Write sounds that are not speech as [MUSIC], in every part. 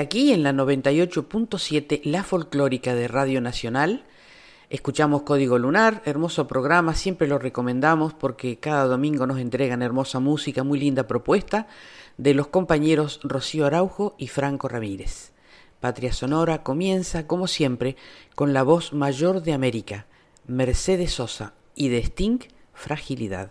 Aquí en la 98.7, la folclórica de Radio Nacional. Escuchamos Código Lunar, hermoso programa, siempre lo recomendamos porque cada domingo nos entregan hermosa música, muy linda propuesta de los compañeros Rocío Araujo y Franco Ramírez. Patria Sonora comienza, como siempre, con la voz mayor de América, Mercedes Sosa, y de Sting, Fragilidad.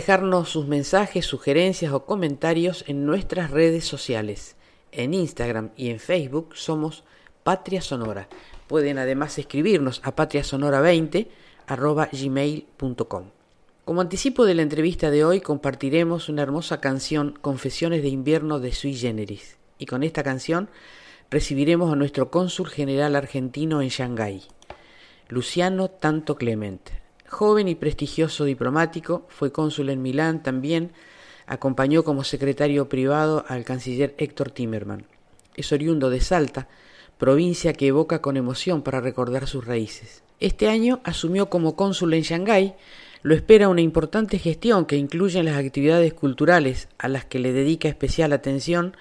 Dejarnos sus mensajes, sugerencias o comentarios en nuestras redes sociales. En Instagram y en Facebook somos Patria Sonora. Pueden además escribirnos a patriasonora20 gmail.com. Como anticipo de la entrevista de hoy compartiremos una hermosa canción Confesiones de invierno de Sui Generis y con esta canción recibiremos a nuestro cónsul general argentino en Shanghái, Luciano Tanto Clemente. Joven y prestigioso diplomático, fue cónsul en Milán también, acompañó como secretario privado al canciller Héctor Timerman. Es oriundo de Salta, provincia que evoca con emoción para recordar sus raíces. Este año asumió como cónsul en Shanghái, lo espera una importante gestión que incluye las actividades culturales a las que le dedica especial atención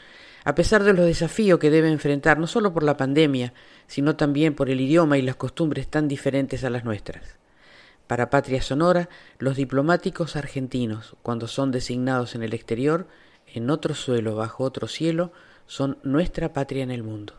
a pesar de los desafíos que debe enfrentar no solo por la pandemia, sino también por el idioma y las costumbres tan diferentes a las nuestras. Para Patria Sonora, los diplomáticos argentinos, cuando son designados en el exterior, en otro suelo, bajo otro cielo, son nuestra patria en el mundo.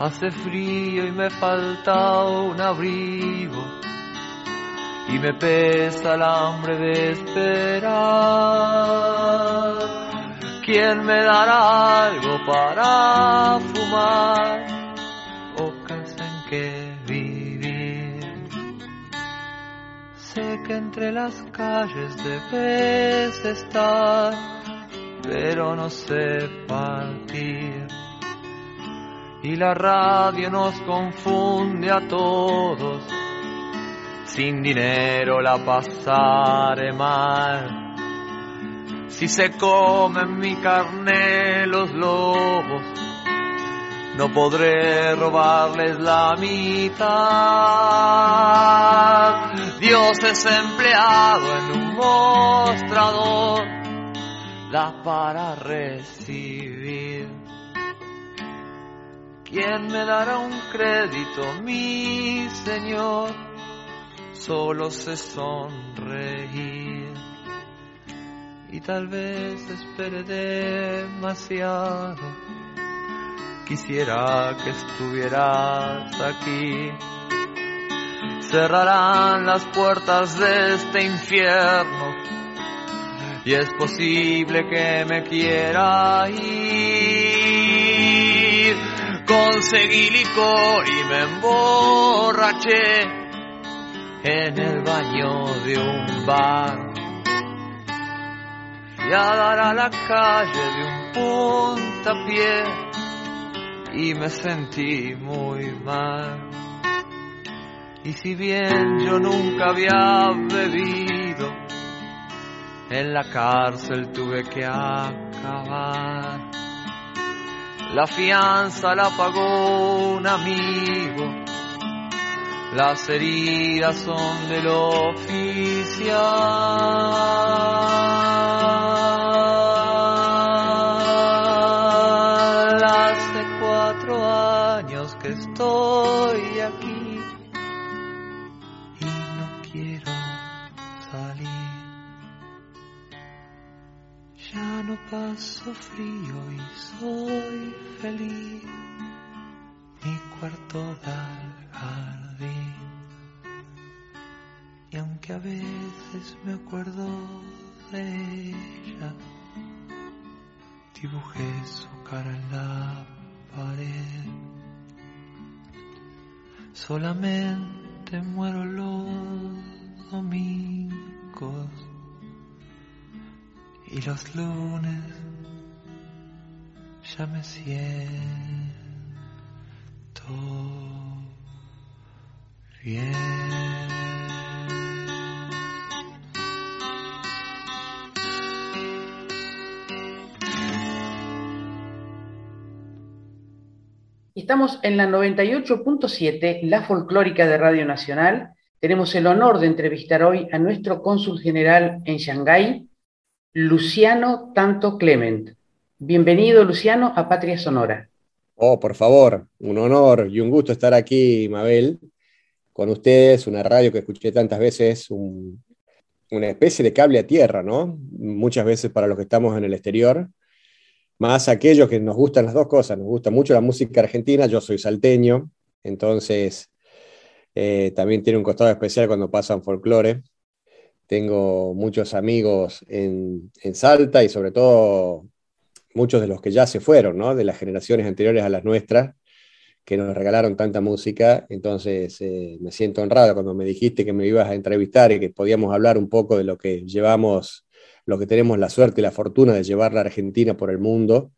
Hace frío y me falta un abrigo y me pesa el hambre de esperar. ¿Quién me dará algo para fumar o casa en que vivir? Sé que entre las calles debes estar, pero no sé partir y la radio nos confunde a todos. Sin dinero la pasaré mal. Si se comen mi carne los lobos, no podré robarles la mitad. Dios es empleado en un mostrador, da para recibir. ¿Quién me dará un crédito, mi Señor? Solo sé sonreír y tal vez espere demasiado. Quisiera que estuvieras aquí. Cerrarán las puertas de este infierno y es posible que me quiera ir conseguí licor y me emborraché en el baño de un bar. Y a dar a la calle de un puntapié y me sentí muy mal. Y si bien yo nunca había bebido, en la cárcel tuve que acabar. La fianza la pagó un amigo. Las heridas son del oficial. Hace cuatro años que estoy aquí y no quiero salir. Ya no paso frío y soy feliz, mi cuarto da jardín. Y aunque a veces me acuerdo de ella, dibujé su cara en la pared. Solamente muero los domingos y los lunes ya me siento bien. Estamos en la 98.7, la folclórica de Radio Nacional. Tenemos el honor de entrevistar hoy a nuestro cónsul general en Shanghái, Luciano Tanto Clement. Bienvenido, Luciano, a Patria Sonora. Oh, por favor, un honor y un gusto estar aquí, Mabel, con ustedes, una radio que escuché tantas veces, una especie de cable a tierra, ¿no? Muchas veces para los que estamos en el exterior, más aquellos que nos gustan las dos cosas, nos gusta mucho la música argentina, yo soy salteño, entonces eh, también tiene un costado especial cuando pasan folclore. Tengo muchos amigos en, Salta y sobre todo muchos de los que ya se fueron, ¿no? de las generaciones anteriores a las nuestras, que nos regalaron tanta música. Entonces eh, me siento honrado cuando me dijiste que me ibas a entrevistar y que podíamos hablar un poco de lo que llevamos lo que tenemos la suerte y la fortuna de llevar la Argentina por el mundo,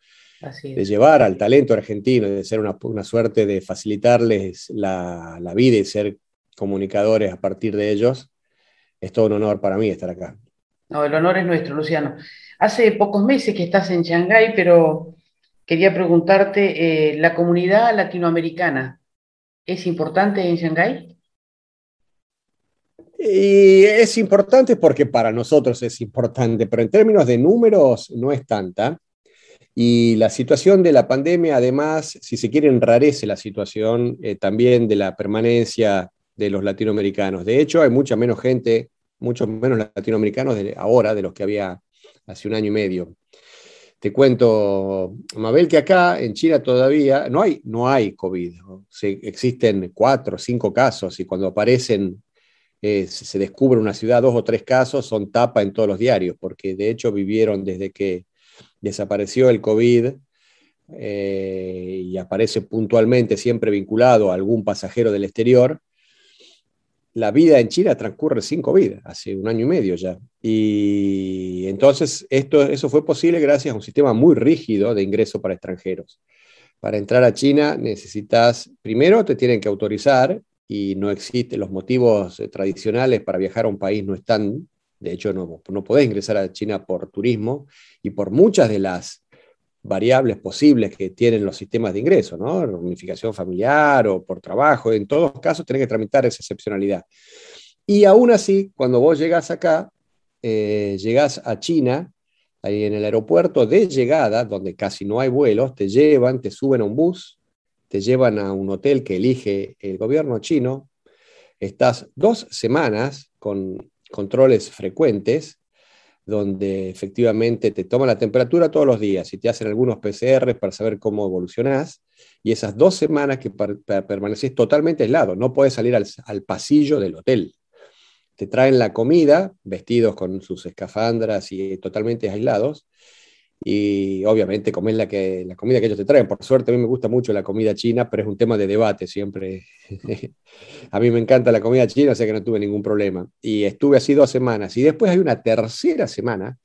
de llevar al talento argentino, de ser una, suerte de facilitarles la, vida y ser comunicadores a partir de ellos, es todo un honor para mí estar acá. No, el honor es nuestro, Luciano. Hace pocos meses que estás en Shanghái, pero quería preguntarte, eh, ¿la comunidad latinoamericana es importante en Shanghái? Y es importante porque para nosotros es importante, pero en términos de números no es tanta. Y la situación de la pandemia, además, si se quiere, enrarece la situación eh, también de la permanencia de los latinoamericanos. De hecho, hay mucha menos gente, muchos menos latinoamericanos ahora de los que había hace un año y medio. Te cuento, Mabel, que acá en China todavía no hay, no hay COVID. existen cuatro o cinco casos y cuando aparecen eh, se descubre una ciudad, dos o tres casos, son tapa en todos los diarios, porque de hecho vivieron desde que desapareció el COVID eh, y aparece puntualmente siempre vinculado a algún pasajero del exterior. La vida en China transcurre sin COVID, hace un año y medio ya. Y entonces esto, eso fue posible gracias a un sistema muy rígido de ingreso para extranjeros. Para entrar a China necesitas, primero te tienen que autorizar y no existen los motivos eh, tradicionales para viajar a un país no están, de hecho no, no podés ingresar a China por turismo y por muchas de las variables posibles que tienen los sistemas de ingreso, ¿no? Unificación familiar o por trabajo, en todos casos tenés que tramitar esa excepcionalidad. Y aún así, cuando vos llegás acá, eh, llegás a China, ahí en el aeropuerto de llegada, donde casi no hay vuelos, te llevan, te suben a un bus, te llevan a un hotel que elige el gobierno chino, estás dos semanas con controles frecuentes, donde efectivamente te toman la temperatura todos los días y te hacen algunos PCR para saber cómo evolucionás, y esas dos semanas que permaneces totalmente aislado, no puedes salir al, al pasillo del hotel. Te traen la comida, vestidos con sus escafandras y totalmente aislados, y obviamente comer la, que, la comida que ellos te traen. Por suerte a mí me gusta mucho la comida china, pero es un tema de debate siempre. [LAUGHS] a mí me encanta la comida china, o sea que no tuve ningún problema. Y estuve así dos semanas. Y después hay una tercera semana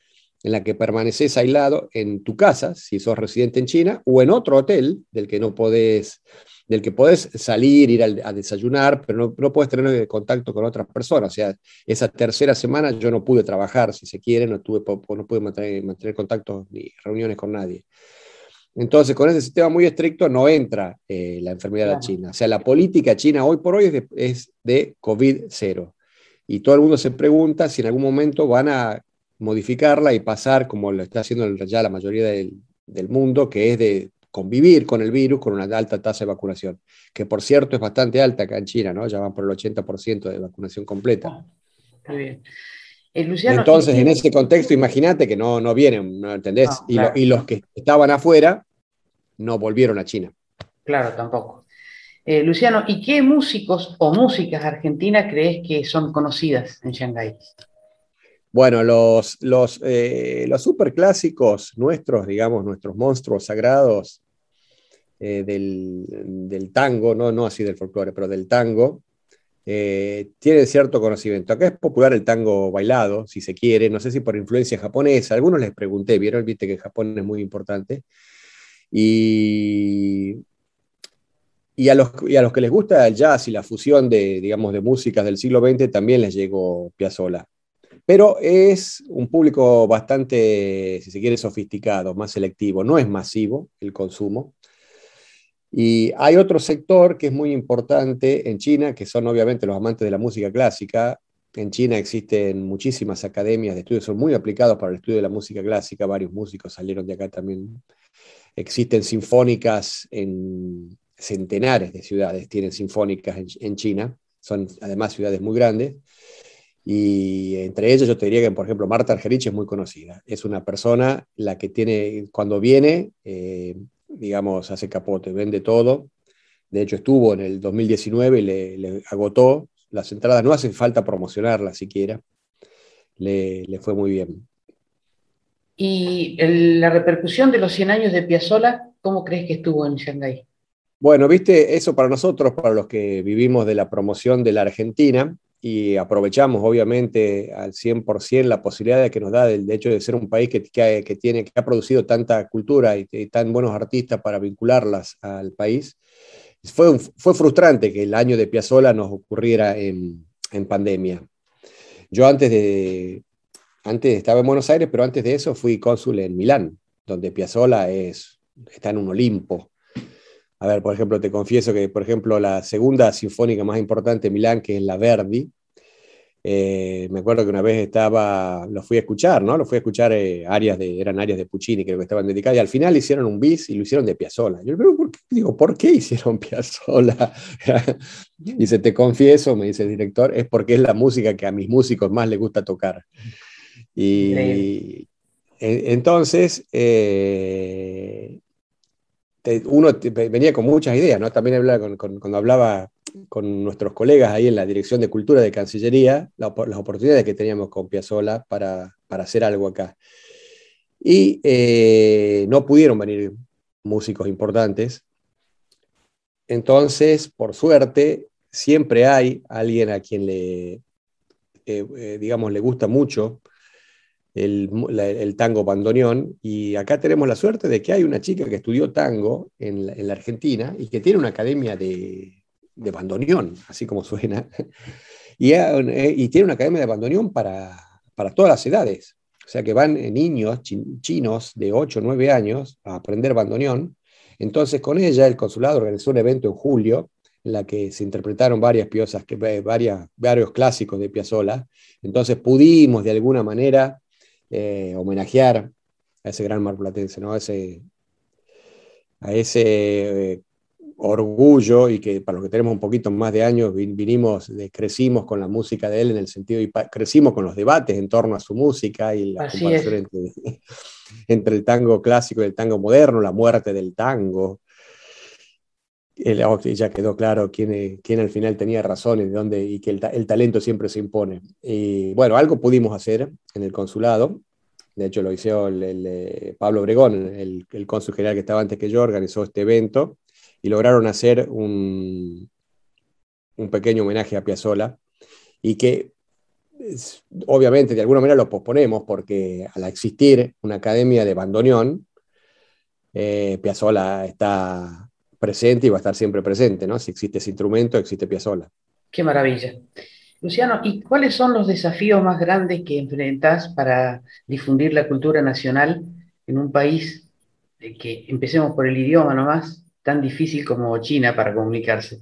en la que permaneces aislado en tu casa, si sos residente en China, o en otro hotel del que no podés del que podés salir, ir a, desayunar, pero no, no podés tener contacto con otras personas. O sea, esa tercera semana yo no pude trabajar, si se quiere, no, tuve, no pude mantener, mantener contactos ni reuniones con nadie. Entonces, con ese sistema muy estricto no entra eh, la enfermedad a China. O sea, la política china hoy por hoy es de, es de COVID-0. Y todo el mundo se pregunta si en algún momento van a modificarla y pasar, como lo está haciendo ya la mayoría del, del mundo, que es de convivir con el virus con una alta tasa de vacunación, que por cierto es bastante alta acá en China, ¿no? Ya van por el 80% de vacunación completa. Ah, bien. Eh, Entonces, en ese contexto, imagínate que no, no vienen, ¿no entendés? y, los que estaban afuera no volvieron a China. Claro, tampoco. Eh, Luciano, ¿y qué músicos o músicas argentinas crees que son conocidas en Shanghái? Bueno, los, los, eh, los superclásicos nuestros, digamos, nuestros monstruos sagrados, eh, del, tango, ¿no? no así del folclore, pero del tango, eh, tienen cierto conocimiento. Acá es popular el tango bailado, si se quiere, no sé si por influencia japonesa, algunos les pregunté, vieron, viste que Japón es muy importante. Y, y, a los, y a los que les gusta el jazz y la fusión de, digamos, de músicas del siglo XX, también les llegó Piazzolla. Pero es un público bastante, si se quiere, sofisticado, más selectivo, no es masivo el consumo. Y hay otro sector que es muy importante en China, que son obviamente los amantes de la música clásica. En China existen muchísimas academias de estudio, son muy aplicados para el estudio de la música clásica, varios músicos salieron de acá también. Existen sinfónicas en centenares de ciudades, tienen sinfónicas en, China, son además ciudades muy grandes. Y entre ellas yo te diría que, por ejemplo, Marta Argerich es muy conocida. Es una persona la que tiene, cuando viene, eh, digamos, hace capote, vende todo. De hecho, estuvo en el 2019 y le, agotó las entradas. No hace falta promocionarlas siquiera. Le, fue muy bien. ¿Y la repercusión de los 100 años de Piazzolla, cómo crees que estuvo en Shanghái? Bueno, viste, eso para nosotros, para los que vivimos de la promoción de la Argentina, y aprovechamos obviamente al 100% la posibilidad de que nos da el hecho de ser un país que, que, tiene, que ha producido tanta cultura y, tan buenos artistas para vincularlas al país. Fue, fue frustrante que el año de Piazzola nos ocurriera en, en, pandemia. Yo antes de, antes estaba en Buenos Aires, pero antes de eso fui cónsul en Milán, donde Piazzola es, está en un Olimpo. A ver, por ejemplo, te confieso que, por ejemplo, la segunda sinfónica más importante de Milán, que es la Verdi, eh, me acuerdo que una vez estaba, lo fui a escuchar, ¿no? Lo fui a escuchar, eh, áreas de, eran áreas de Puccini, creo que estaban dedicadas, y al final hicieron un bis y lo hicieron de Piazzolla. Yo le ¿por qué? digo, ¿por qué hicieron [LAUGHS] Piazzolla? [LAUGHS] dice, te confieso, me dice el director, es porque es la música que a mis músicos más les gusta tocar. Y entonces, eh, uno venía con muchas ideas, ¿no? También hablaba cuando hablaba con nuestros colegas ahí en la Dirección de Cultura de Cancillería, las oportunidades que teníamos con Piazzola para, para hacer algo acá. Y eh, no pudieron venir músicos importantes. Entonces, por suerte, siempre hay alguien a quien le, eh, eh, digamos, le gusta mucho el, tango bandoneón. Y acá tenemos la suerte de que hay una chica que estudió tango en la, Argentina y que tiene una academia de, de bandoneón, así como suena. [LAUGHS] Y, eh, y, tiene una academia de bandoneón para, para todas las edades. O sea que van niños chinos de 8 o 9 años a aprender bandoneón. Entonces con ella el consulado organizó un evento en julio en la que se interpretaron varias piezas, varias, varios clásicos de Piazzolla. Entonces pudimos de alguna manera eh, homenajear a ese gran marplatense, ¿no? a ese, a ese eh, orgullo y que para los que tenemos un poquito más de años vinimos, crecimos con la música de él en el sentido y crecimos con los debates en torno a su música y la comparación entre, [LAUGHS] entre, el tango clásico y el tango moderno, la muerte del tango. Oh, ya quedó claro quién, quién al final tenía razón y, de dónde, y que el, el, talento siempre se impone. Y bueno, algo pudimos hacer en el consulado. De hecho, lo hizo el, eh, Pablo Obregón, el, el cónsul general que estaba antes que yo, organizó este evento y lograron hacer un, un pequeño homenaje a Piazzolla y que obviamente de alguna manera lo posponemos porque al existir una academia de bandoneón, eh, Piazzolla está presente y va a estar siempre presente, ¿no? Si existe ese instrumento, existe Piazzolla. Qué maravilla. Luciano, ¿y cuáles son los desafíos más grandes que enfrentas para difundir la cultura nacional en un país que, empecemos por el idioma nomás, tan difícil como China para comunicarse?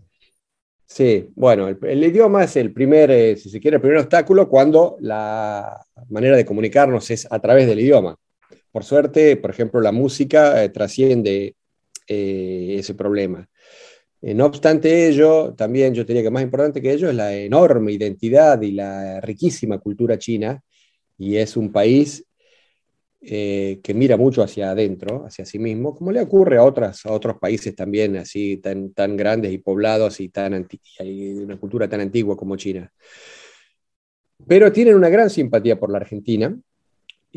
Sí, bueno, el, idioma es el primer, eh, si se quiere, el primer obstáculo cuando la manera de comunicarnos es a través del idioma. Por suerte, por ejemplo, la música eh, trasciende eh, ese problema. Eh, no obstante ello, también yo diría que más importante que ello es la enorme identidad y la riquísima cultura china, y es un país eh, que mira mucho hacia adentro, hacia sí mismo, como le ocurre a, otras, a otros países también así tan, tan grandes y poblados y tan y una cultura tan antigua como China. Pero tienen una gran simpatía por la Argentina,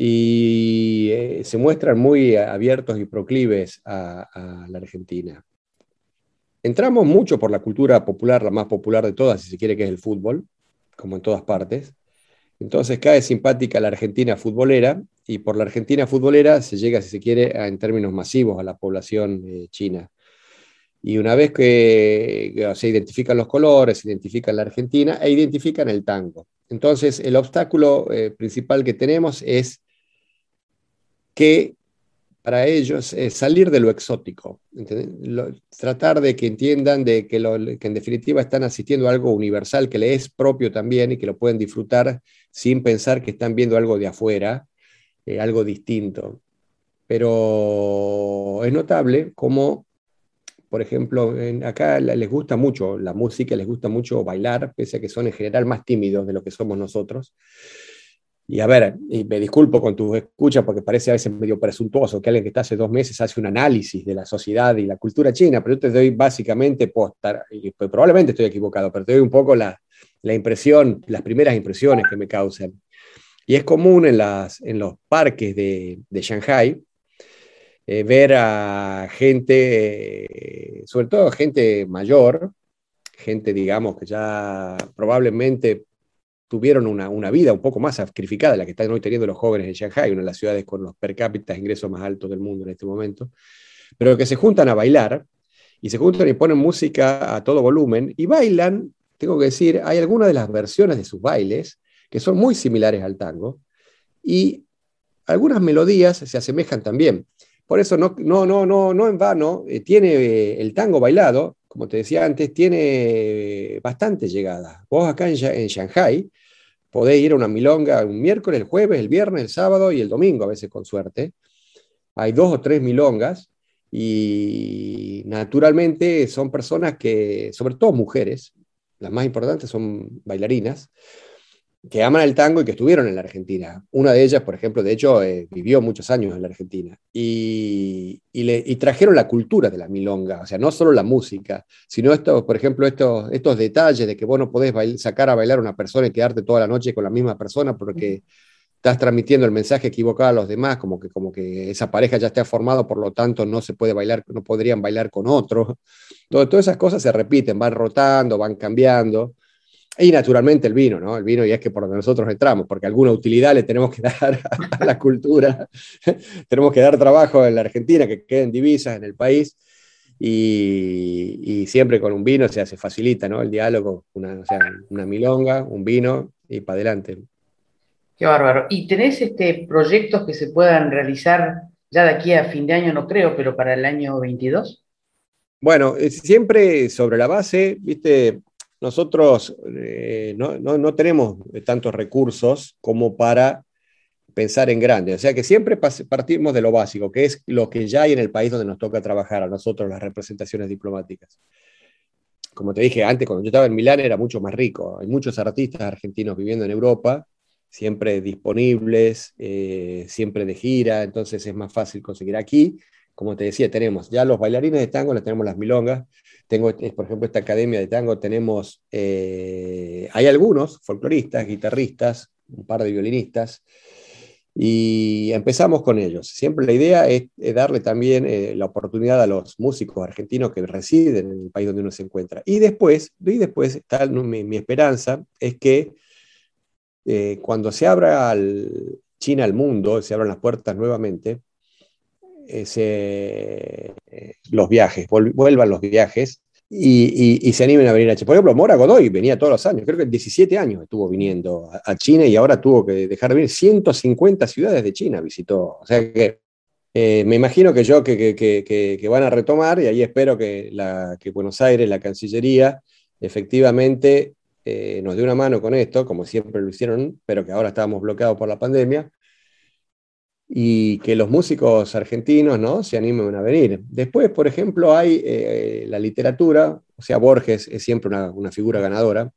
y eh, se muestran muy abiertos y proclives a, la Argentina. Entramos mucho por la cultura popular, la más popular de todas, si se quiere, que es el fútbol, como en todas partes. Entonces cae simpática la Argentina futbolera y por la Argentina futbolera se llega, si se quiere, en términos masivos a la población eh, china. Y una vez que, se identifican los colores, se identifican la Argentina e identifican el tango. Entonces, el obstáculo eh, principal que tenemos es que para ellos es salir de lo exótico, tratar de que entiendan de que, en definitiva están asistiendo a algo universal que le es propio también y que lo pueden disfrutar sin pensar que están viendo algo de afuera, eh, algo distinto. Pero es notable cómo, por ejemplo, acá les gusta mucho la música, les gusta mucho bailar, pese a que son en general más tímidos de lo que somos nosotros. Y a ver, y me disculpo con tus escuchas porque parece a veces medio presuntuoso que alguien que está hace dos meses hace un análisis de la sociedad y la cultura china, pero yo te doy básicamente, pues probablemente estoy equivocado, pero te doy un poco la, impresión, las primeras impresiones que me causan. Y es común en, los parques de, de Shanghai eh, ver a gente, eh, sobre todo gente mayor, gente, digamos, que ya probablemente tuvieron una, vida un poco más sacrificada la que están hoy teniendo los jóvenes en Shanghai, una de las ciudades con los per cápita ingresos más altos del mundo en este momento, pero que se juntan a bailar y se juntan y ponen música a todo volumen y bailan, tengo que decir, hay algunas de las versiones de sus bailes que son muy similares al tango y algunas melodías se asemejan también. Por eso no, no, no, no, en vano eh, tiene eh, el tango bailado, como te decía antes, tiene bastante llegada. Vos acá en, en Shanghai podés ir a una milonga un miércoles, el jueves, el viernes, el sábado y el domingo, a veces con suerte. Hay dos o tres milongas y naturalmente son personas que, sobre todo mujeres, las más importantes son bailarinas, que aman el tango y que estuvieron en la Argentina. Una de ellas, por ejemplo, de hecho, eh, vivió muchos años en la Argentina. Y, le, trajeron la cultura de la milonga, o sea, no solo la música, sino esto, por ejemplo, estos, estos detalles de que vos no podés sacar a bailar a una persona y quedarte toda la noche con la misma persona porque estás transmitiendo el mensaje equivocado a los demás, como que, como que esa pareja ya está formada, por lo tanto no se puede bailar, no podrían bailar con otro. todas esas cosas se repiten, van rotando, van cambiando. Y naturalmente el vino, ¿no? El vino y es que por donde nosotros entramos, porque alguna utilidad le tenemos que [LAUGHS] dar a la cultura, [LAUGHS] tenemos que dar trabajo en la Argentina, que queden divisas en el país, y, siempre con un vino se hace facilita, ¿no? El diálogo, una, o sea, una milonga, un vino y para adelante. Qué bárbaro. ¿Y tenés este, proyectos que se puedan realizar ya de aquí a fin de año, no creo, pero para el año 22? Bueno, siempre sobre la base, viste, nosotros eh, no, tenemos tantos recursos como para pensar en grande. O sea que siempre partimos de lo básico, que es lo que ya hay en el país donde nos toca trabajar a nosotros las representaciones diplomáticas. Como te dije antes, cuando yo estaba en Milán era mucho más rico. Hay muchos artistas argentinos viviendo en Europa, siempre disponibles, eh, siempre de gira, entonces es más fácil conseguir aquí. Como te decía, tenemos ya los bailarines de tango, les tenemos las milongas, tengo, por ejemplo, esta academia de tango, tenemos, eh, hay algunos folcloristas, guitarristas, un par de violinistas, y empezamos con ellos. Siempre la idea es, darle también eh, la oportunidad a los músicos argentinos que residen en el país donde uno se encuentra. Y después, y después tal, mi, esperanza es que eh, cuando se abra China al mundo, se abran las puertas nuevamente, ese, los viajes, vuelvan los viajes y, se animen a venir a China. Por ejemplo, Mora Godoy venía todos los años, creo que 17 años estuvo viniendo a, China y ahora tuvo que dejar de venir 150 ciudades de China, visitó. O sea que eh, me imagino que yo que, que, van a retomar y ahí espero que, Buenos Aires, la Cancillería, efectivamente eh, nos dé una mano con esto, como siempre lo hicieron, pero que ahora estábamos bloqueados por la pandemia, y que los músicos argentinos ¿no? se animen a venir. Después, por ejemplo, hay eh, la literatura, o sea, Borges es siempre una, figura ganadora.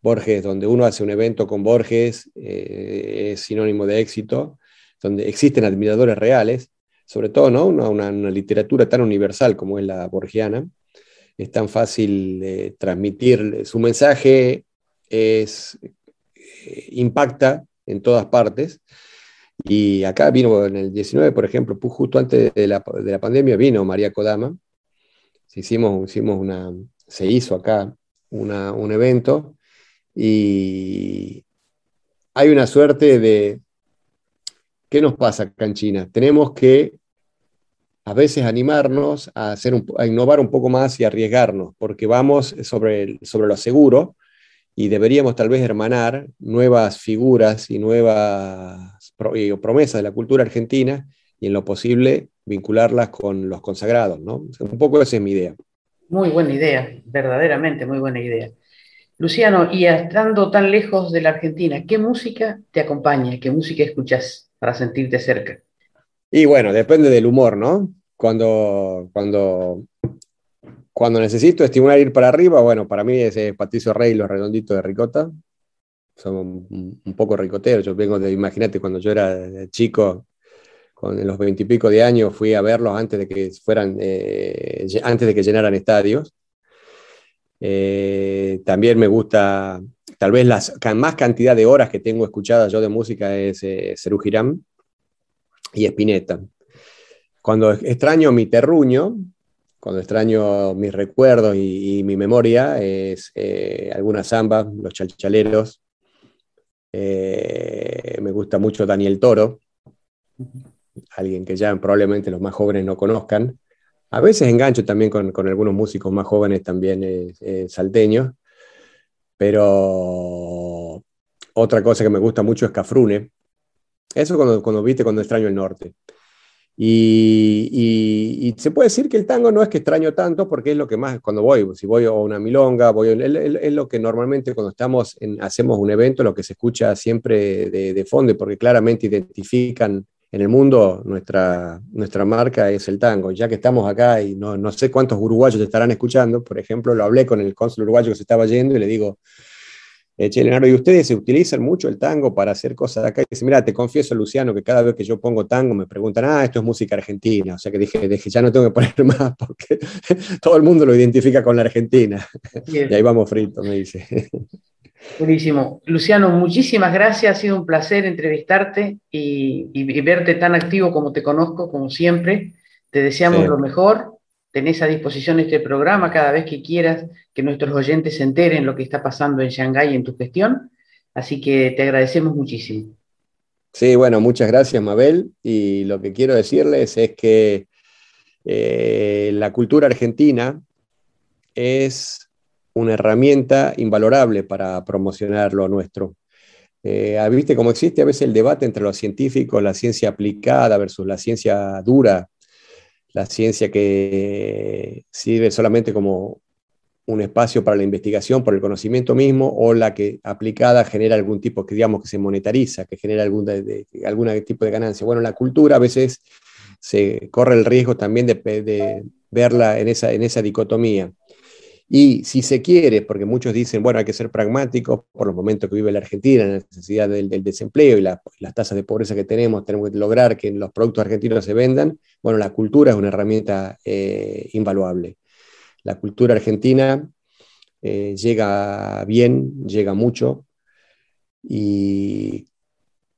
Borges, donde uno hace un evento con Borges, eh, es sinónimo de éxito, donde existen admiradores reales, sobre todo ¿no? una, literatura tan universal como es la borgiana. Es tan fácil de transmitir, su mensaje es, eh, impacta en todas partes y acá vino en el 19, por ejemplo, justo antes de la, pandemia, vino María Kodama. Hicimos, hicimos una, se hizo acá un evento y hay una suerte de... ¿Qué nos pasa acá en China? Tenemos que a veces animarnos a, hacer a innovar un poco más y arriesgarnos, porque vamos sobre, sobre lo seguro y deberíamos tal vez hermanar nuevas figuras y nuevas promesas de la cultura argentina y en lo posible vincularlas con los consagrados, ¿no? Un poco esa es mi idea. Muy buena idea, verdaderamente muy buena idea. Luciano, y estando tan lejos de la Argentina, ¿qué música te acompaña? ¿Qué música escuchas para sentirte cerca? Y bueno, depende del humor, ¿no? Cuando, cuando, cuando necesito estimular ir para arriba, bueno, para mí es Patricio Rey, Los Redonditos de Ricota. Son un, poco ricoteros. Yo vengo de, imagínate, cuando yo era chico, con los veintipico de años, fui a verlos antes de que fueran, eh, antes de que llenaran estadios. Eh, también me gusta, tal vez la más cantidad de horas que tengo escuchadas yo de música es eh, Cerú Girán y Spinetta. Cuando extraño mi terruño, cuando extraño mis recuerdos y, mi memoria, es eh, algunas zambas, los chalchaleros. Eh, me gusta mucho Daniel Toro, alguien que ya probablemente los más jóvenes no conozcan. A veces engancho también con, algunos músicos más jóvenes también eh, salteños, pero otra cosa que me gusta mucho es Cafrune, eso cuando, cuando viste, cuando extraño el norte. Y, se puede decir que el tango no es que extraño tanto porque es lo que más, cuando voy, si voy a una milonga, voy, es, lo que normalmente cuando estamos en, hacemos un evento, lo que se escucha siempre de, de, fondo, porque claramente identifican en el mundo nuestra, nuestra marca es el tango. Ya que estamos acá y no, no sé cuántos uruguayos estarán escuchando, por ejemplo, lo hablé con el cónsul uruguayo que se estaba yendo y le digo, eh, che, Leonardo, ¿y ustedes se utilizan mucho el tango para hacer cosas acá? Y dice, mira, te confieso, Luciano, que cada vez que yo pongo tango me preguntan, ah, esto es música argentina. O sea que dije, dije ya no tengo que poner [LAUGHS] más porque [LAUGHS] todo el mundo lo identifica con la Argentina. Y ahí vamos fritos, me dice. Buenísimo. Luciano, muchísimas gracias. Ha sido un placer entrevistarte y, verte tan activo como te conozco, como siempre. Te deseamos lo mejor tenés a disposición este programa cada vez que quieras que nuestros oyentes se enteren lo que está pasando en Shanghái en tu gestión. Así que te agradecemos muchísimo. Sí, bueno, muchas gracias, Mabel. Y lo que quiero decirles es que eh, la cultura argentina es una herramienta invalorable para promocionar lo nuestro. Eh, ¿Viste cómo existe a veces el debate entre los científicos, la ciencia aplicada versus la ciencia dura? La ciencia que sirve solamente como un espacio para la investigación por el conocimiento mismo o la que aplicada genera algún tipo, que digamos que se monetariza, que genera algún, algún tipo de ganancia. Bueno, la cultura a veces se corre el riesgo también de, verla en esa, en esa dicotomía. Y si se quiere, porque muchos dicen, bueno, hay que ser pragmáticos por los momentos que vive la Argentina, la necesidad del, desempleo y las tasas de pobreza que tenemos, tenemos que lograr que los productos argentinos se vendan. Bueno, la cultura es una herramienta eh, invaluable. La cultura argentina eh, llega bien, llega mucho, y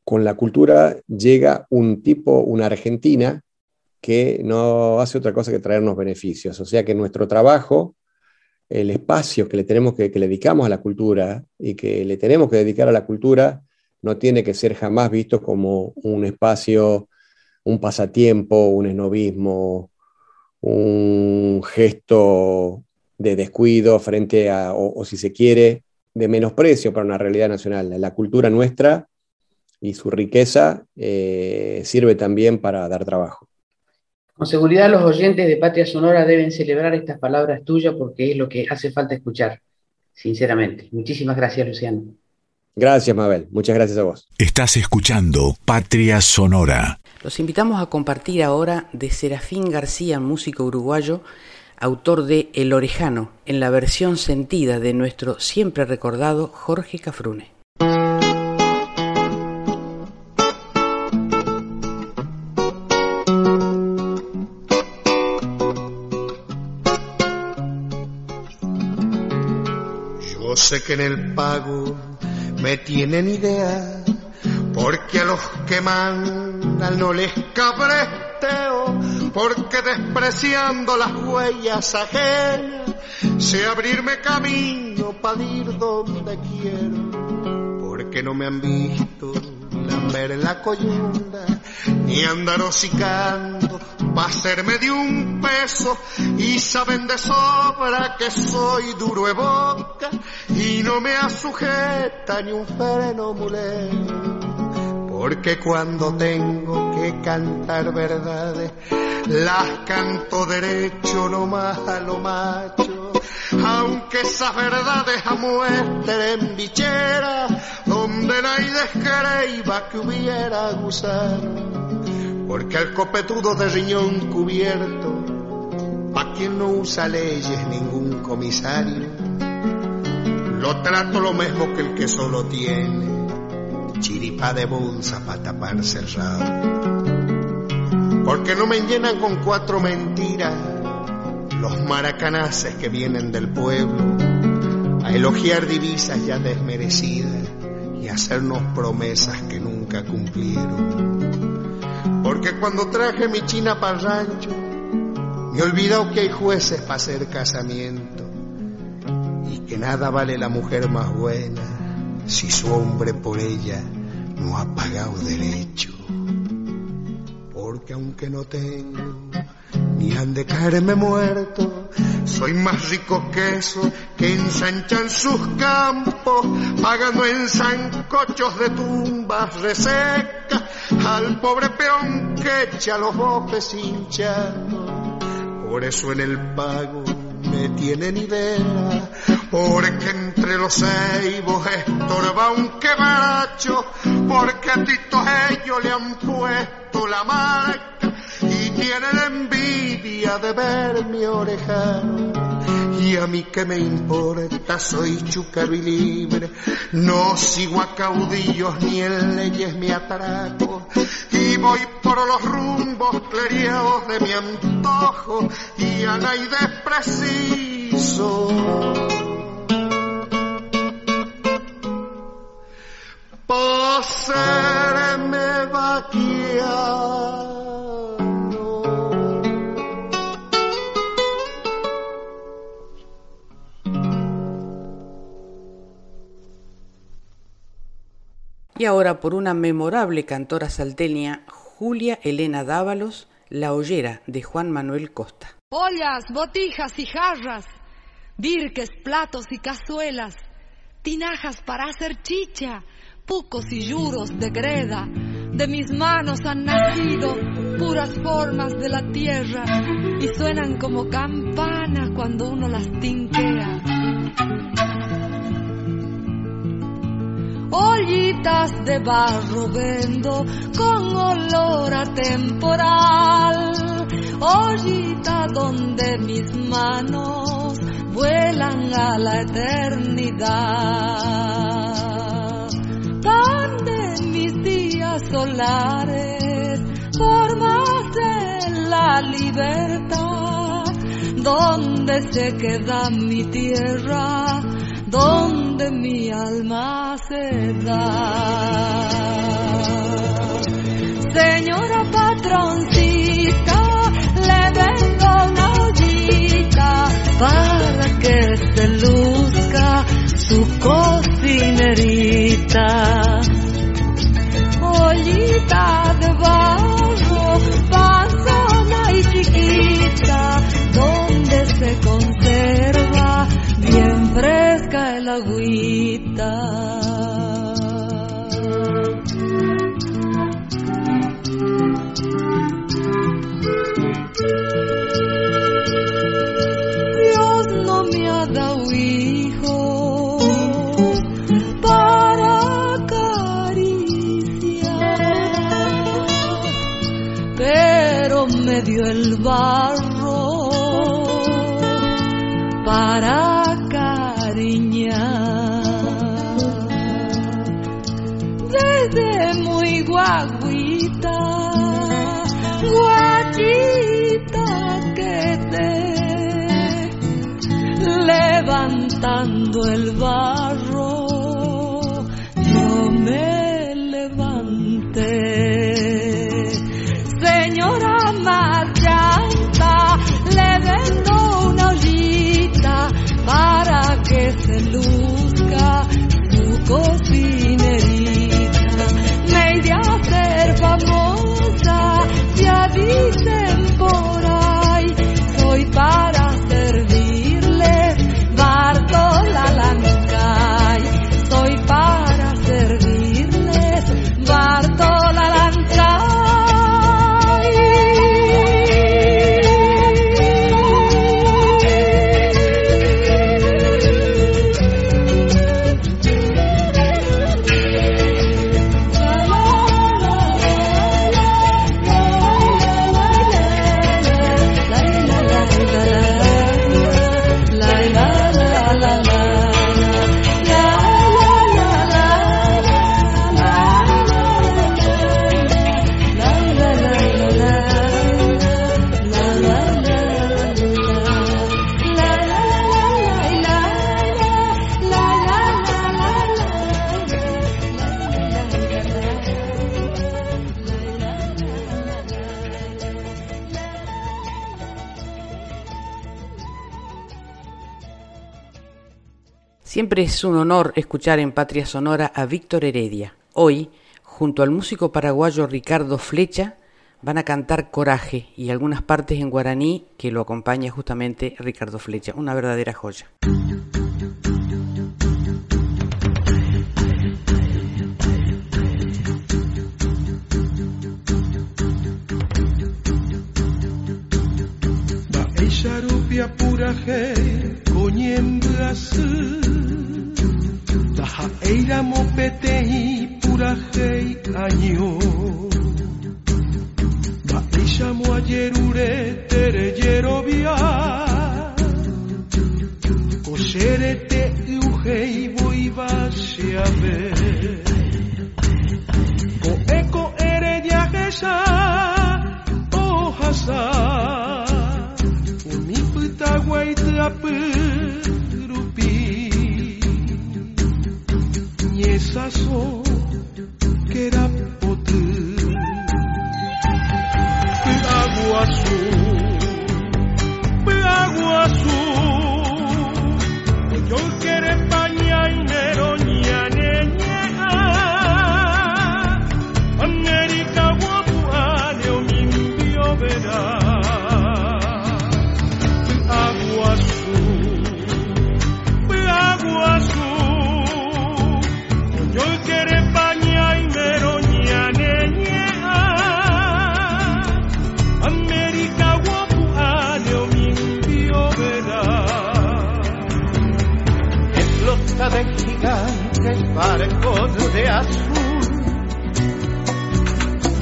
con la cultura llega un tipo, una Argentina, que no hace otra cosa que traernos beneficios. O sea que nuestro trabajo el espacio que le tenemos que, le dedicamos a la cultura y que le tenemos que dedicar a la cultura no tiene que ser jamás visto como un espacio, un pasatiempo, un esnovismo, un gesto de descuido frente a, o, si se quiere, de menosprecio para una realidad nacional. La cultura nuestra y su riqueza eh, sirve también para dar trabajo. Con seguridad los oyentes de Patria Sonora deben celebrar estas palabras tuyas porque es lo que hace falta escuchar, sinceramente. Muchísimas gracias, Luciano. Gracias, Mabel. Muchas gracias a vos. Estás escuchando Patria Sonora. Los invitamos a compartir ahora de Serafín García, músico uruguayo, autor de El Orejano, en la versión sentida de nuestro siempre recordado Jorge Cafrune. Sé que en el pago me tienen idea, porque a los que mandan no les cabresteo, porque despreciando las huellas ajenas, sé abrirme camino para ir donde quiero, porque no me han visto lamber la coyunda, ni andar hocicando pa' hacerme de un peso, y saben de sobra que soy duro de boca, y no me asujeta ni un freno mulero, porque cuando tengo que cantar verdades, las canto derecho nomás a lo macho, aunque esas verdades en bichera, donde nadie creía que hubiera gusano, porque el copetudo de riñón cubierto, pa' quien no usa leyes ningún comisario, lo trato lo mismo que el que solo tiene chiripa de bolsa para taparse el rabo. Porque no me llenan con cuatro mentiras los maracanaces que vienen del pueblo a elogiar divisas ya desmerecidas y hacernos promesas que nunca cumplieron. Porque cuando traje mi china para el rancho, me he olvidado que hay jueces para hacer casamiento y que nada vale la mujer más buena si su hombre por ella no ha pagado derecho. Porque aunque no tengo ni han de caerme muerto, soy más rico que eso que ensanchan sus campos, pagando en zancochos de tumbas resecas al pobre peón que echa los bofes hinchados. Por eso en el pago me tienen idea, porque entre los ceibos estorba un quebracho, porque a Tito ellos le han puesto la marca y tienen envidia de ver mi orejano. Y a mí que me importa, soy chúcaro y libre, no sigo a caudillos ni en leyes me atraco, y voy por los rumbos cleriados de mi antojo, y a nadie preciso. Pasarme vaquear. Y ahora por una memorable cantora salteña, Julia Elena Dávalos, La Ollera de Juan Manuel Costa. Ollas, botijas y jarras, dirques, platos y cazuelas, tinajas para hacer chicha, pucos y yuros de greda, de mis manos han nacido puras formas de la tierra y suenan como campanas cuando uno las tinquea. Ollitas de barro vendo con olor a temporal, ollita donde mis manos vuelan a la eternidad, donde mis días solares formas de la libertad, donde se queda mi tierra donde mi alma se da. Señora patroncita, le vengo una ollita para que se luzca su cocinerita. Ollita de barro, dio el barro para desde muy guaguita, guachita que te levantando el barro, Es un honor escuchar en Patria Sonora a Víctor Heredia. Hoy, junto al músico paraguayo Ricardo Flecha, van a cantar Coraje y algunas partes en guaraní que lo acompaña justamente Ricardo Flecha, una verdadera joya. Taha eira mopetehi purahei año Ba isha moayerure tere yerobia Kosherete iuhei voiva sheave Ko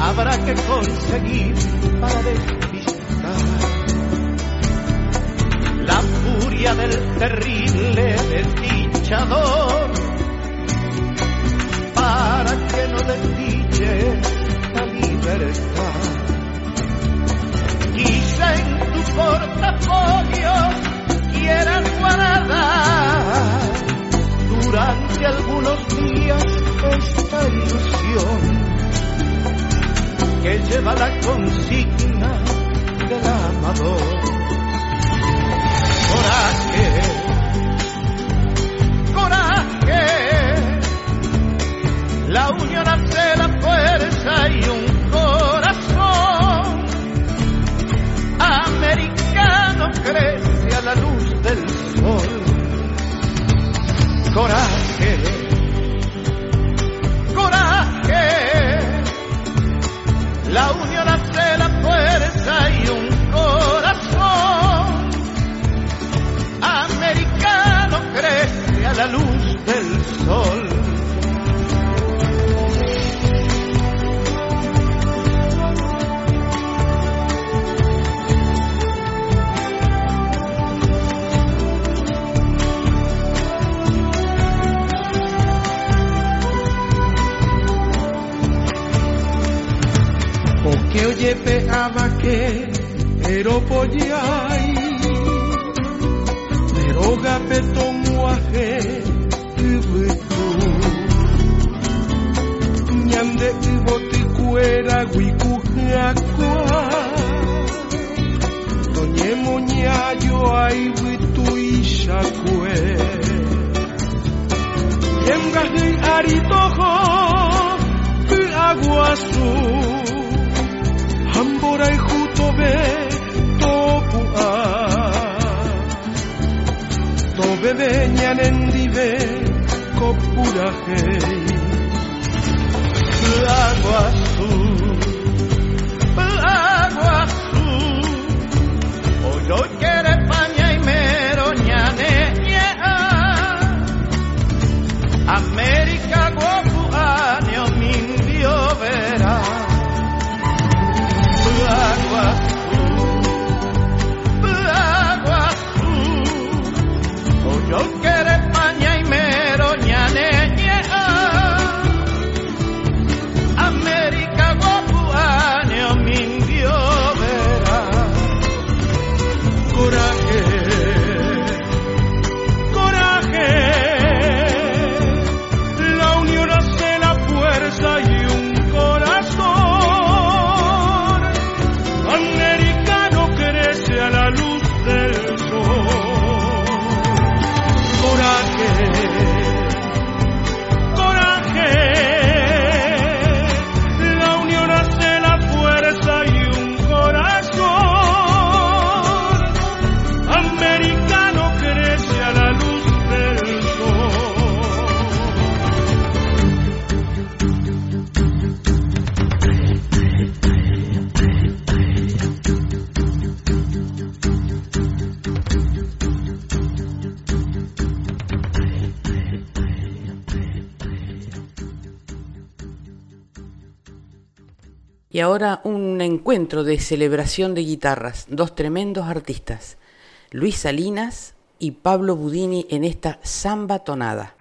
Habrá que conseguir para despistar la furia del terrible desdichador para que no desdiche la libertad. Quizá en tu portafolio quieras guardar durante algunos días esta ilusión que lleva la consigna del amador. Coraje, coraje, la unión hace la fuerza y un corazón. Americano crece a la luz del sol. Coraje, La unión hace la fuerza y un corazón americano crece a la luz del sol. Que oye peaba que ero pollai deroga petomuaje ibutu nyande iboti kuera wikujakwa tonyemo nyayo aibutu ishakwe yemgahi aritojo aguasu jutobe topua tobe beñanen dibe kopurajei agua azul agua azul. Hoy quiere España y meroñane América guapuane o mindio verá Y ahora un encuentro de celebración de guitarras, dos tremendos artistas, Luis Salinas y Pablo Budini en esta samba tonada.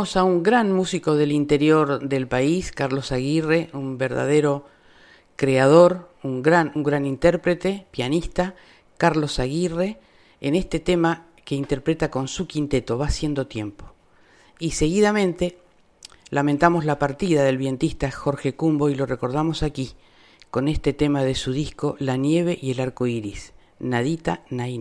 A un gran músico del interior del país, Carlos Aguirre, un verdadero creador, un gran, un gran intérprete, pianista, Carlos Aguirre, en este tema que interpreta con su quinteto, Va siendo tiempo. Y seguidamente lamentamos la partida del vientista Jorge Cumbo y lo recordamos aquí, con este tema de su disco La nieve y el arco iris, Nadita Nai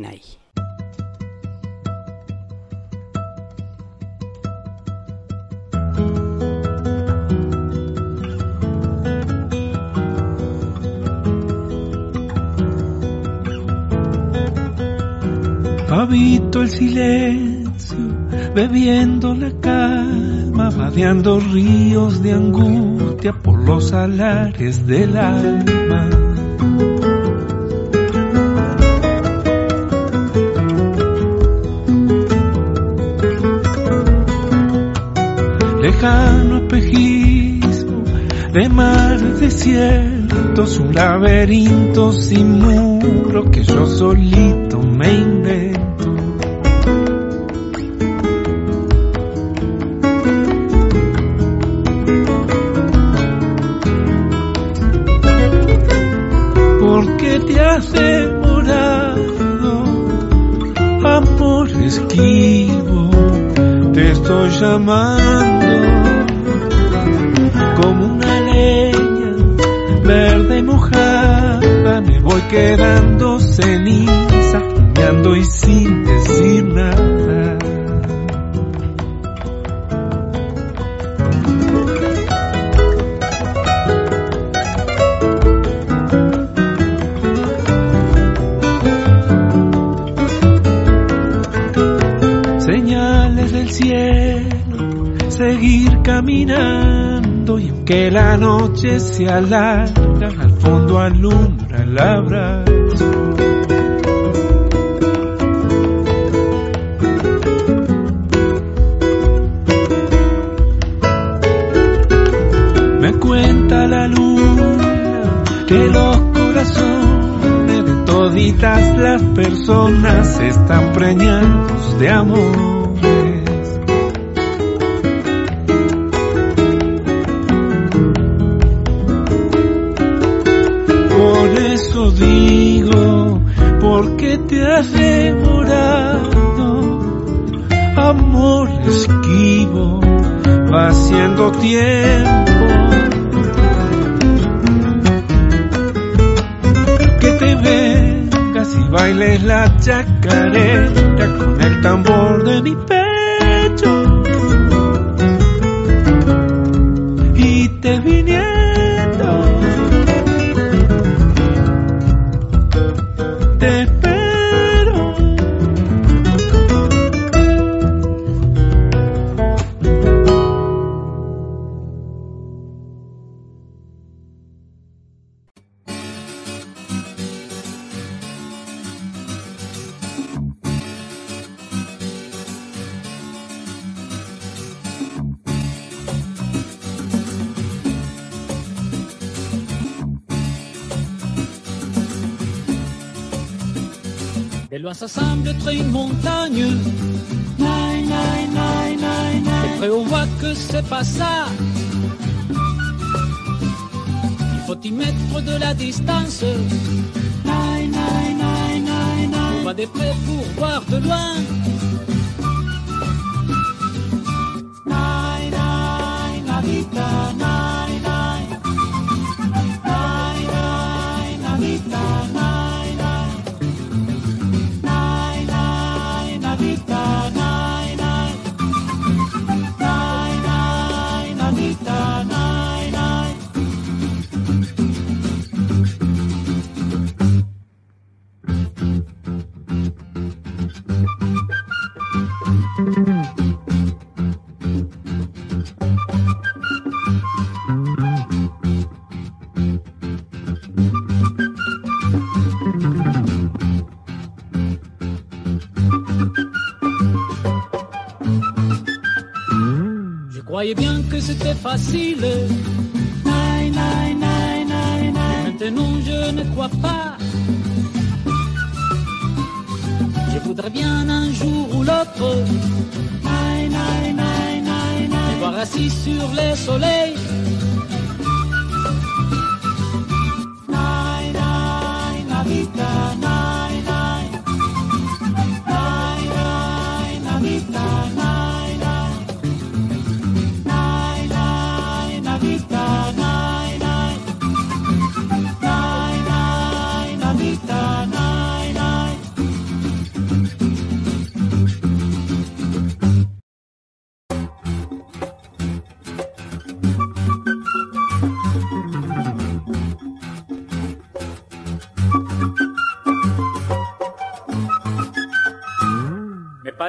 Habito el silencio, bebiendo la calma, vadeando ríos de angustia por los salares del alma. Lejano espejismo de mar desiertos, un laberinto sin muro que yo solito me invento. Llamando como una leña verde mojada, me voy quedando ceniza, fumando y sin caminando y aunque la noche se alarga, al fondo alumbra el abrazo. Me cuenta la luna que los corazones de toditas las personas están preñados de amores. Tiempo. C'était facile. Maintenant je ne crois pas. Je voudrais bien un jour ou l'autre. Me voir assis sur les soleils.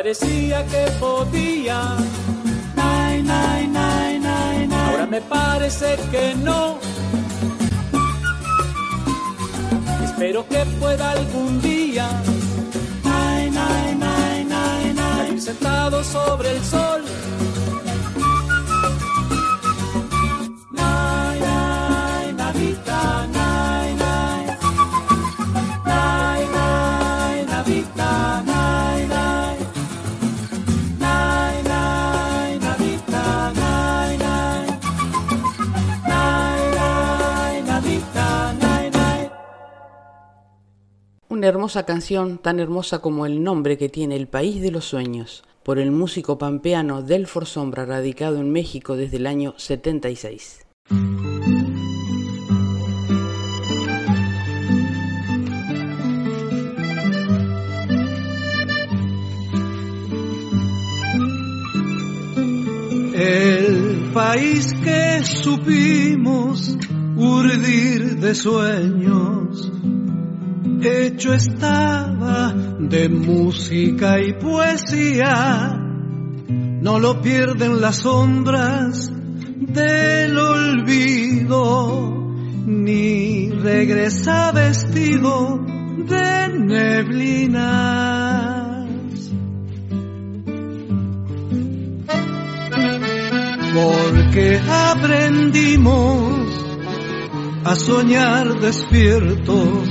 Parecía que podía. Ahora me parece que no. Espero que pueda algún día. sentado sobre el sol Hermosa canción, tan hermosa como el nombre que tiene El País de los Sueños, por el músico pampeano Delfor Sombra, radicado en México desde el año 76. El país que supimos urdir de sueños hecho estaba de música y poesía. No lo pierden las sombras del olvido, ni regresa vestido de neblinas. Porque aprendimos a soñar despiertos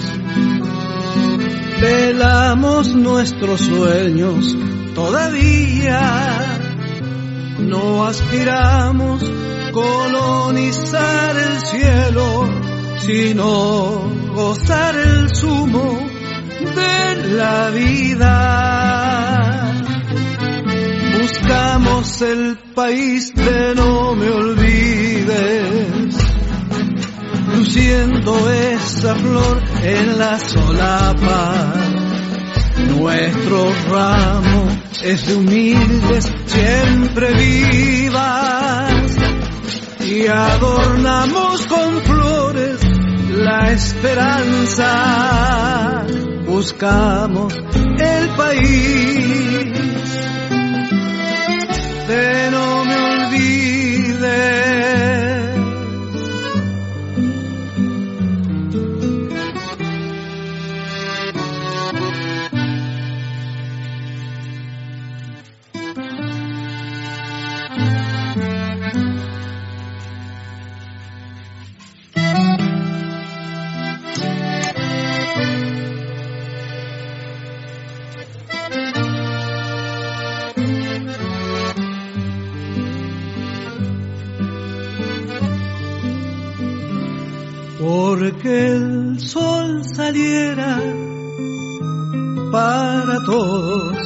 velamos nuestros sueños todavía. No aspiramos colonizar el cielo, sino gozar el zumo de la vida. Buscamos el país de no me olvides luciendo esa flor en la solapa. Nuestro ramo es de humildes, siempre vivas, y adornamos con flores la esperanza. Buscamos el país de no me olvides. Porque el sol saliera para todos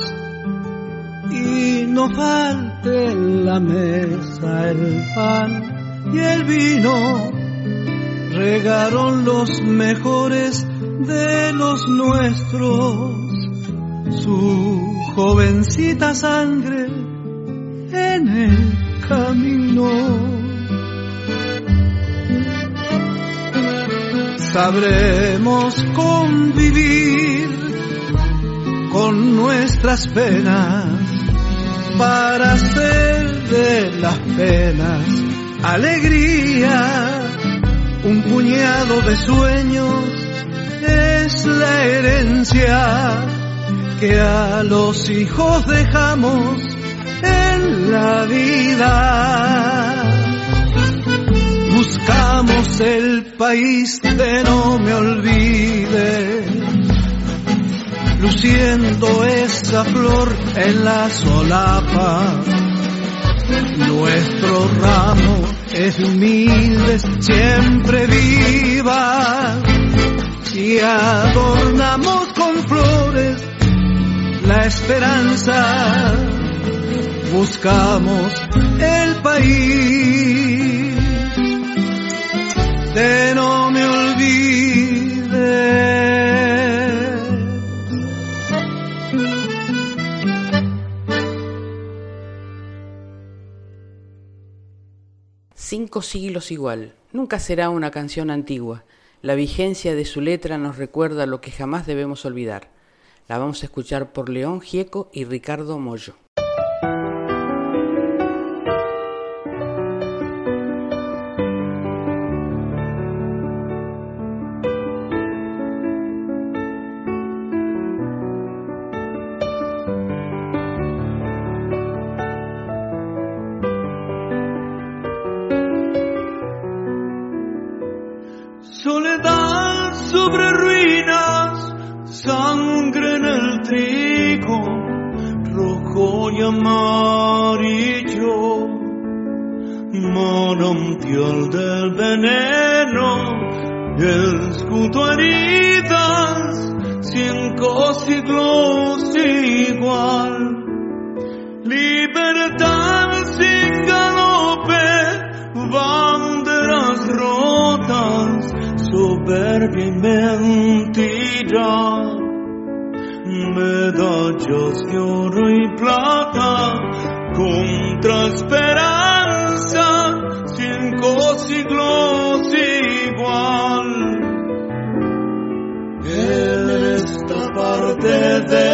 y no falte en la mesa el pan y el vino. Regaron los mejores de los nuestros, su jovencita sangre en el camino sabremos convivir con nuestras penas para hacer de las penas alegría. Un puñado de sueños es la herencia que a los hijos dejamos en la vida buscamos el país de no me olvide, luciendo esa flor en la solapa. Nuestro ramo es humilde, siempre viva, y adornamos con flores la esperanza. Buscamos el país de no me olvide. Cinco siglos igual. Nunca será una canción antigua. La vigencia de su letra nos recuerda lo que jamás debemos olvidar. La vamos a escuchar por León Gieco y Ricardo Mollo. junto a heridas, cinco siglos igual. Libertad sin galope, banderas rotas, soberbia y mentira. Medallas de oro y plata contra esperanza. parte de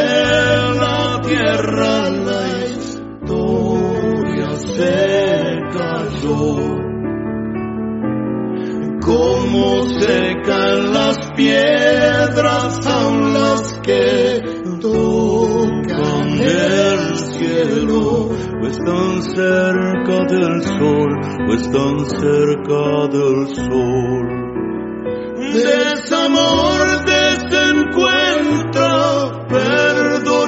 la tierra la historia se cayó. Como secan las piedras aun las que tocan el cielo, o están cerca del sol, o están cerca del sol. Desamor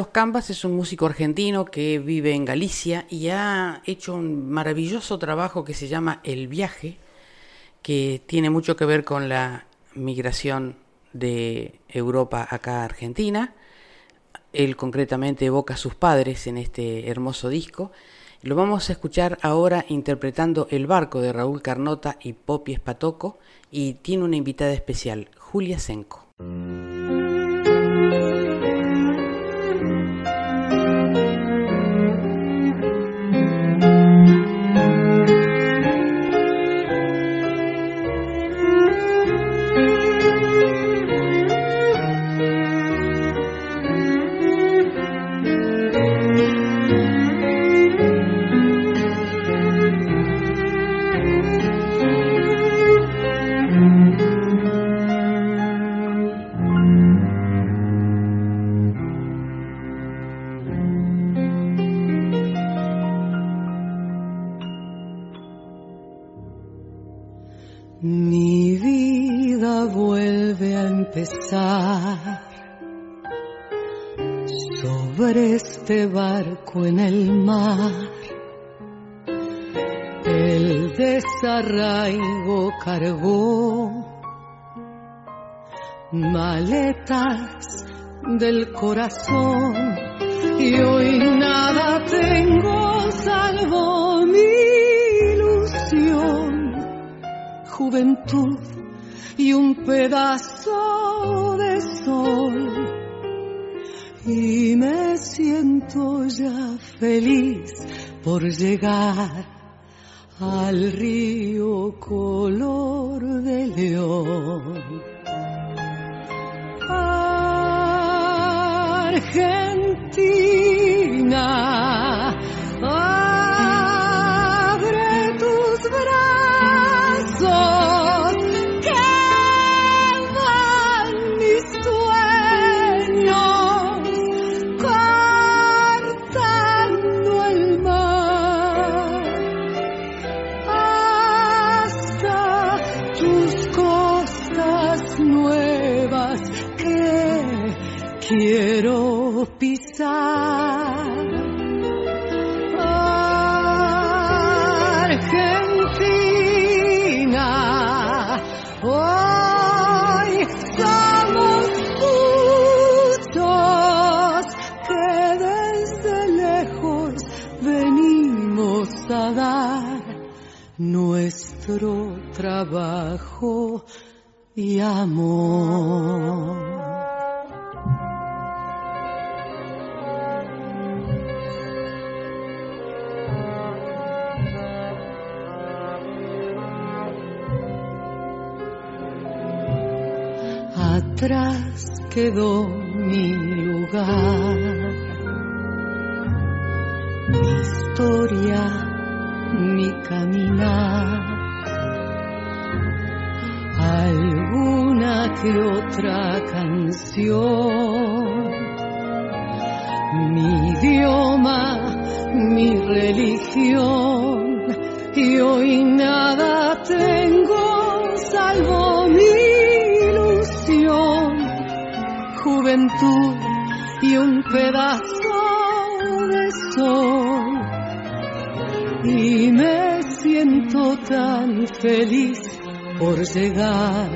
Carlos Cambas es un músico argentino que vive en Galicia y ha hecho un maravilloso trabajo que se llama El viaje, que tiene mucho que ver con la migración de Europa acá a Argentina. Él concretamente evoca a sus padres en este hermoso disco. Lo vamos a escuchar ahora interpretando El barco de Raúl Carnota y Popi Espatoco y tiene una invitada especial, Julia Senco. Vuelve a empezar sobre este barco en el mar. El desarraigo cargó maletas del corazón y hoy nada tengo salvo juventud y un pedazo de sol. Y me siento ya feliz por llegar al río color de león. Argentina. Trabajo y amor. atrás quedó mi lugar, mi historia, mi caminar, alguna que otra canción, mi idioma, mi religión, y hoy nada tengo salvo mi ilusión, juventud y un pedazo de sol. Y me siento tan feliz por llegar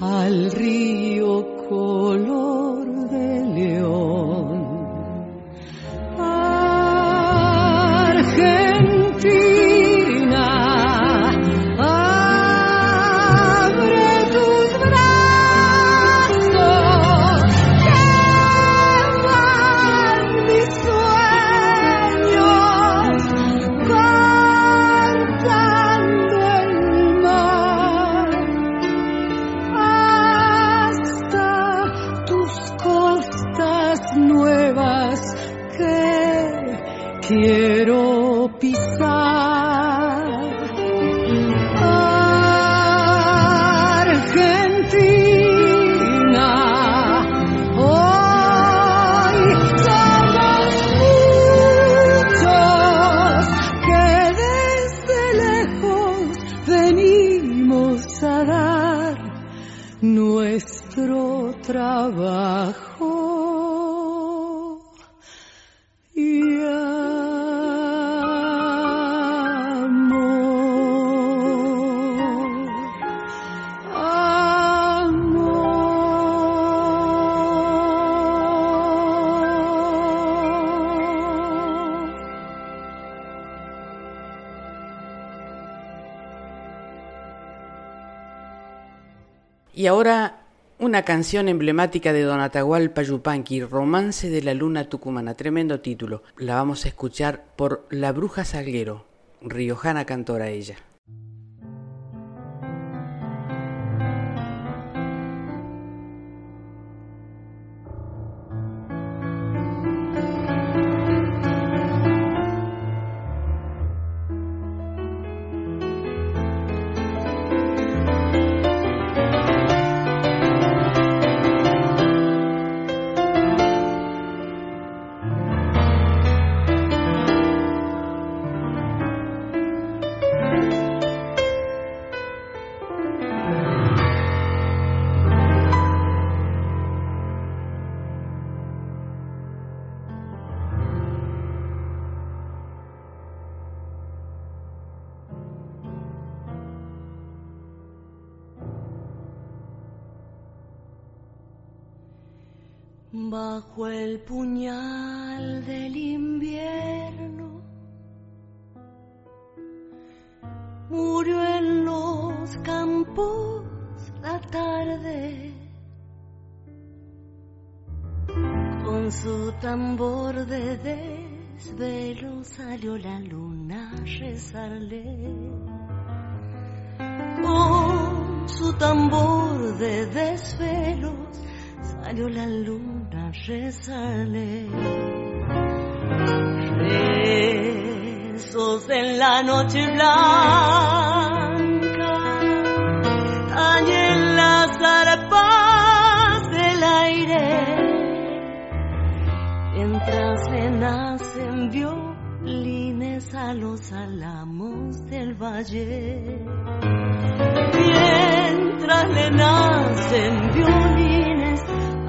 al río color de león. Argentina, Y ahora una canción emblemática de Don Atahualpa Romance de la Luna Tucumana, tremendo título. La vamos a escuchar por La Bruja Salguero, riojana cantora ella. Con su tambor de desvelos salió la luna a rezarle. Rezos en la noche blanca, tañen las arpas del aire, mientras le nacen violines a los álamos del valle. Mientras le nacen violines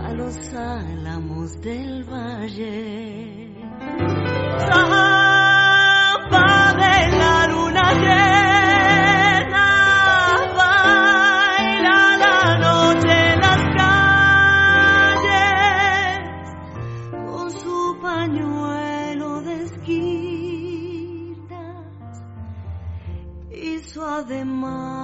a los álamos del valle. Su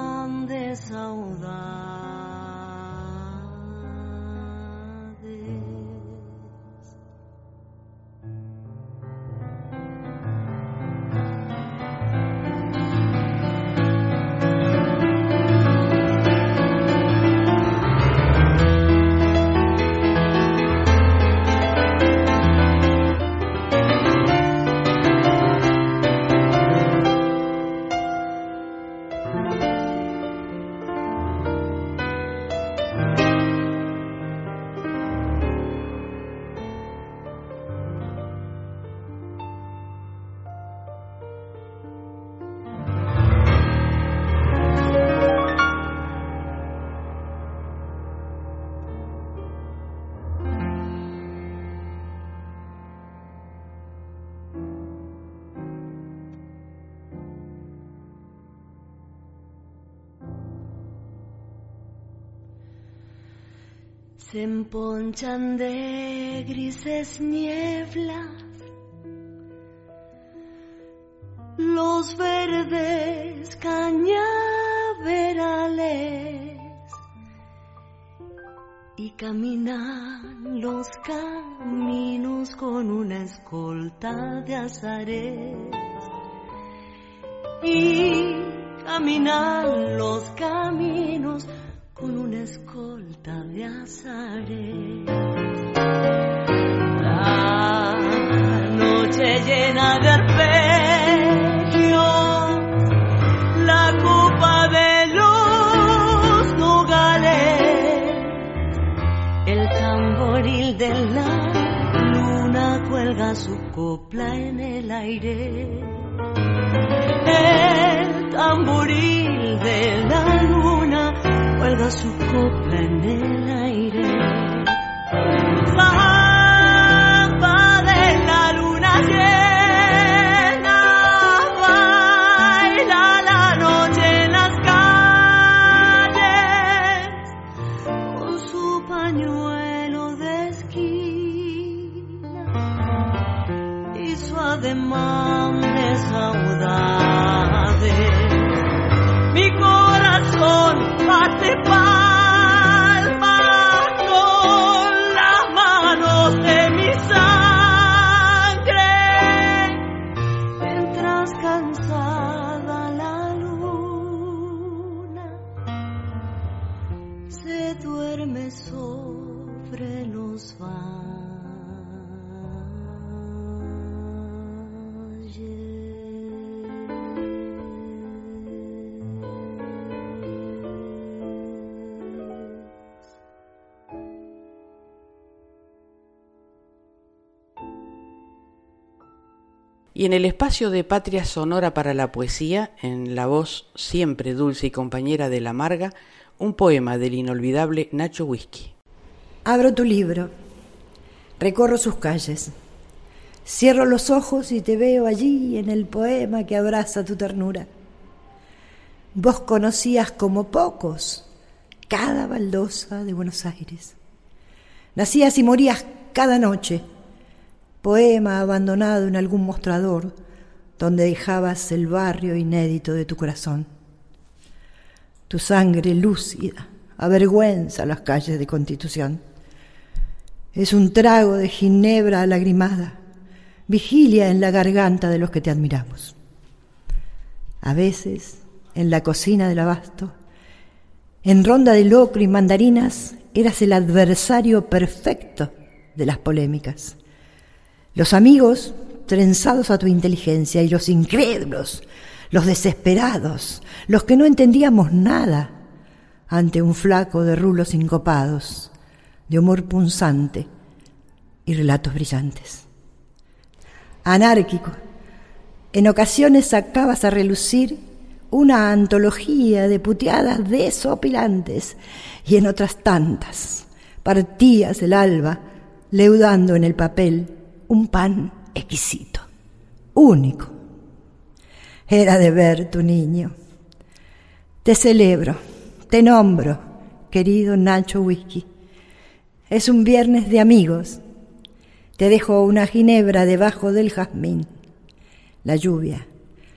Se emponchan de grises nieblas. Los verdes cañaverales. Y caminan los caminos con una escolta de azares. Y caminan los caminos La noche llena de arpegios, la copa de los nogales, el tamboril de la luna cuelga su copla en el aire. El tamboril de la luna cuelga su copla Y en el espacio de Patria Sonora para la Poesía, en la voz siempre dulce y compañera de la Marga, un poema del inolvidable Nacho Whisky. Abro tu libro, recorro sus calles, cierro los ojos y te veo allí en el poema que abraza tu ternura. Vos conocías como pocos cada baldosa de Buenos Aires. Nacías y morías cada noche. Poema abandonado en algún mostrador donde dejabas el barrio inédito de tu corazón. Tu sangre lúcida avergüenza las calles de Constitución. Es un trago de ginebra lagrimada, vigilia en la garganta de los que te admiramos. A veces, en la cocina del abasto, en ronda de locro y mandarinas, eras el adversario perfecto de las polémicas. Los amigos trenzados a tu inteligencia y los incrédulos, los desesperados, los que no entendíamos nada ante un flaco de rulos sincopados, de humor punzante y relatos brillantes. Anárquico, en ocasiones sacabas a relucir una antología de puteadas desopilantes y en otras tantas partías el alba leudando en el papel un pan exquisito, único. Era de ver tu niño. Te celebro, te nombro, querido Nacho Whisky. Es un viernes de amigos. Te dejo una ginebra debajo del jazmín. La lluvia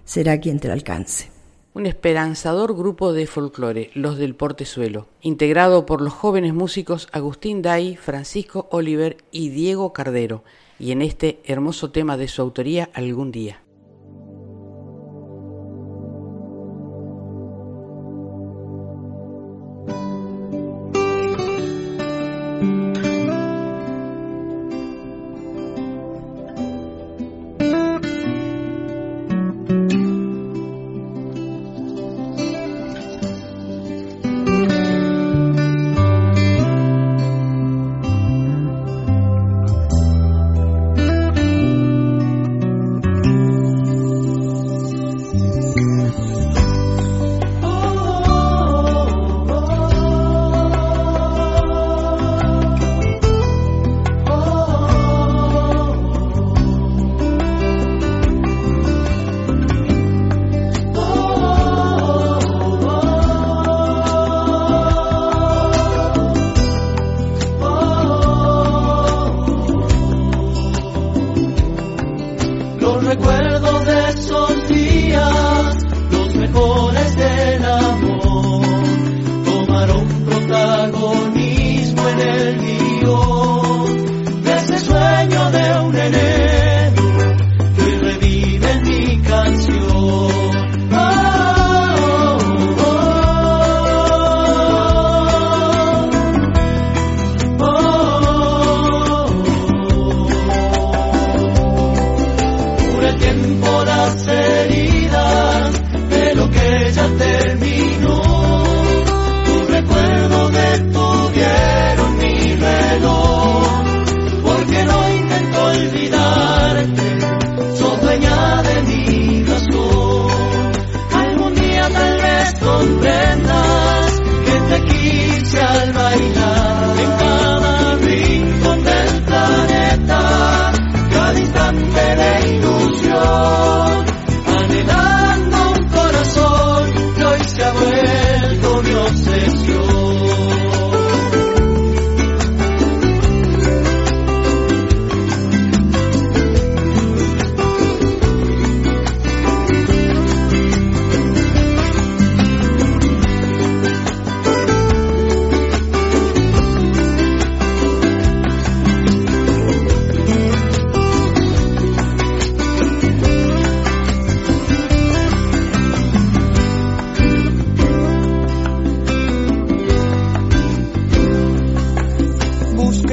será quien te alcance. Un esperanzador grupo de folclore, los del Portezuelo, integrado por los jóvenes músicos Agustín Day, Francisco Oliver y Diego Cardero, y en este hermoso tema de su autoría algún día.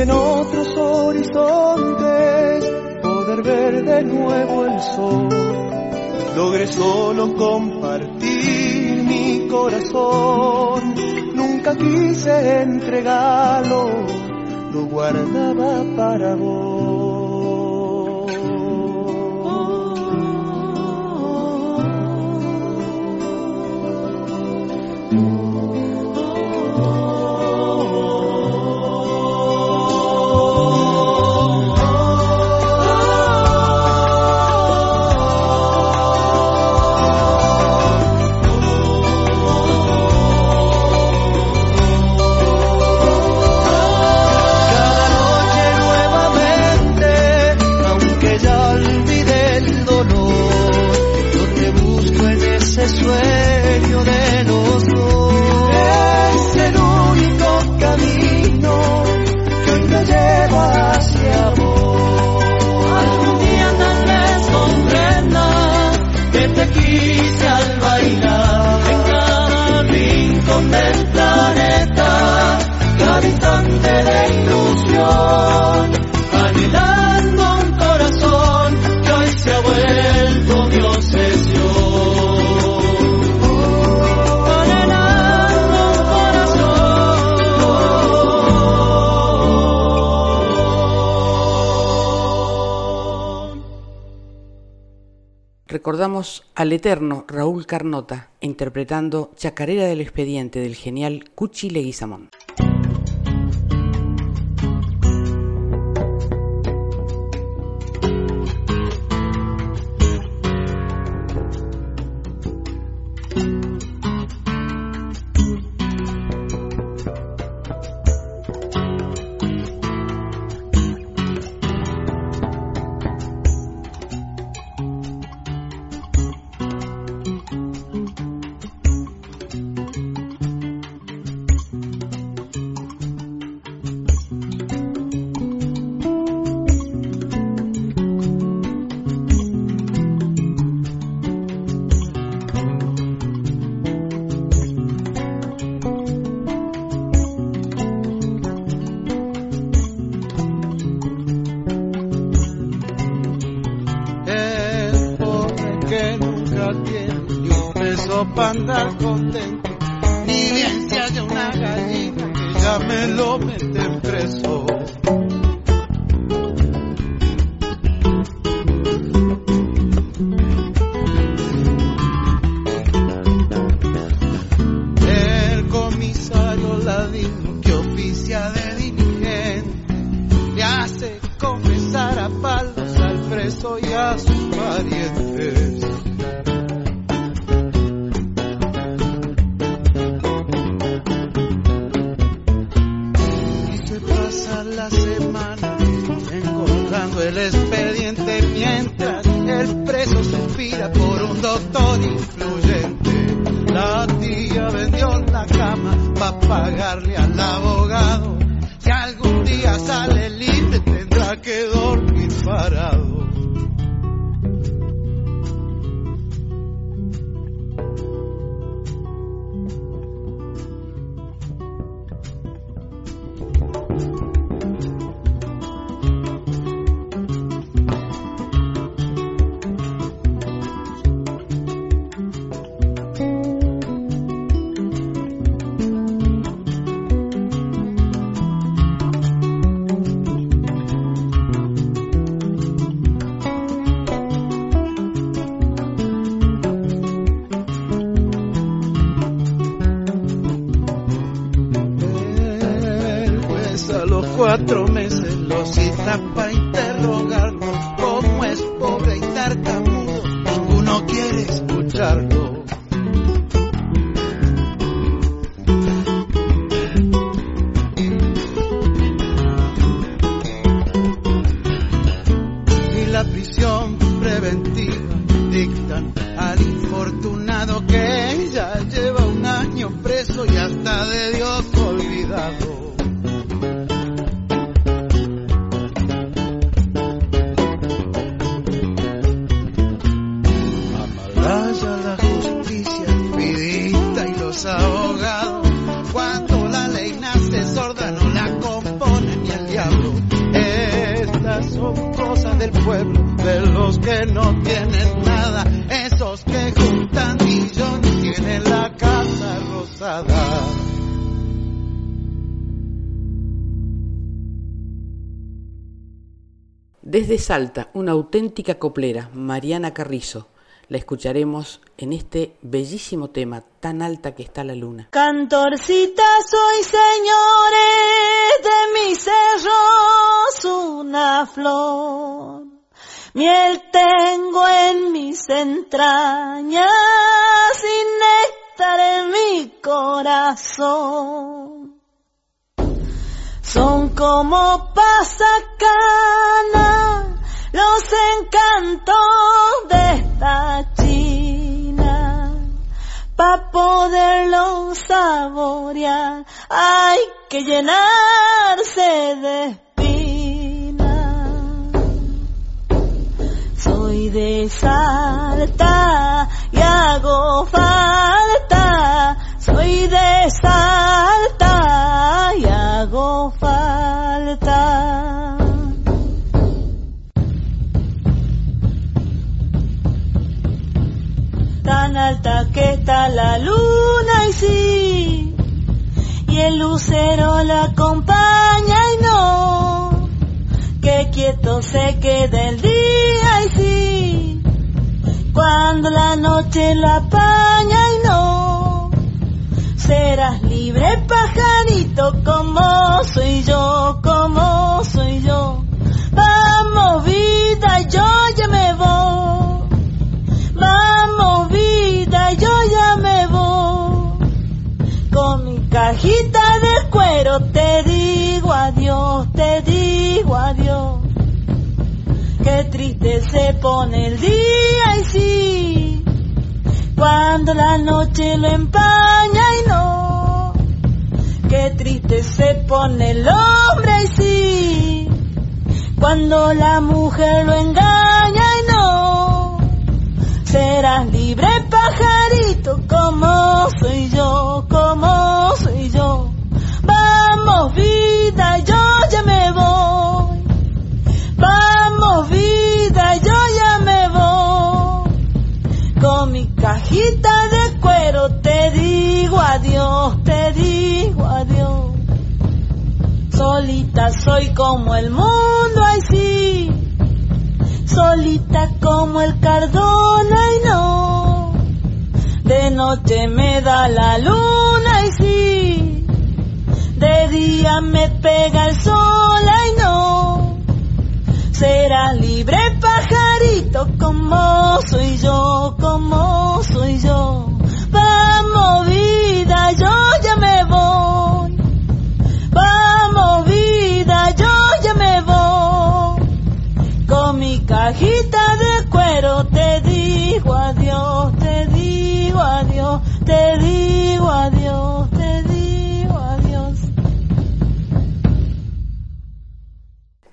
en otros horizontes poder ver de nuevo el sol. Logré solo compartir mi corazón, nunca quise entregarlo, lo guardaba para vos. recordamos al eterno Raúl Carnota interpretando Chacarera del Expediente del genial Cuchi Leguizamón. Tampa. Salta, una auténtica coplera, Mariana Carrizo. La escucharemos en este bellísimo tema, tan alta que está la luna. Cantorcita soy, señores, de mis cerros una flor. Miel tengo en mis entrañas y néctar en mi corazón. Son como pasacana los encantos de esta china. Pa' poderlo saborear hay que llenarse de espina. Soy de Salta y hago falta soy de Salta y hago falta. Tan alta que está la luna y sí, y el lucero la acompaña y no, que quieto se queda el día y sí, cuando la noche la apaña y no serás libre pajarito como soy yo, como soy yo. Vamos vida, yo ya me voy. Vamos vida, yo ya me voy. Con mi cajita de cuero te digo adiós, te digo adiós. Qué triste se pone el día y sí, cuando la noche lo empaña y no. Qué triste se pone el hombre y sí, cuando la mujer lo engaña y no. Serás libre pajarito como soy yo, como Solita soy como el mundo, ay sí. Solita como el cardona y no. De noche me da la luna y sí. De día me pega el sol, ay no. Será libre pajarito como soy yo, como soy yo. Vamos vida, yo ya me voy. Te digo adiós, te digo adiós.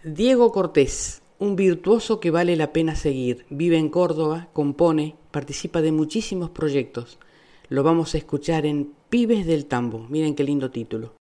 Diego Cortés, un virtuoso que vale la pena seguir. Vive en Córdoba, compone, participa de muchísimos proyectos. Lo vamos a escuchar en Pibes del Tambo. Miren qué lindo título.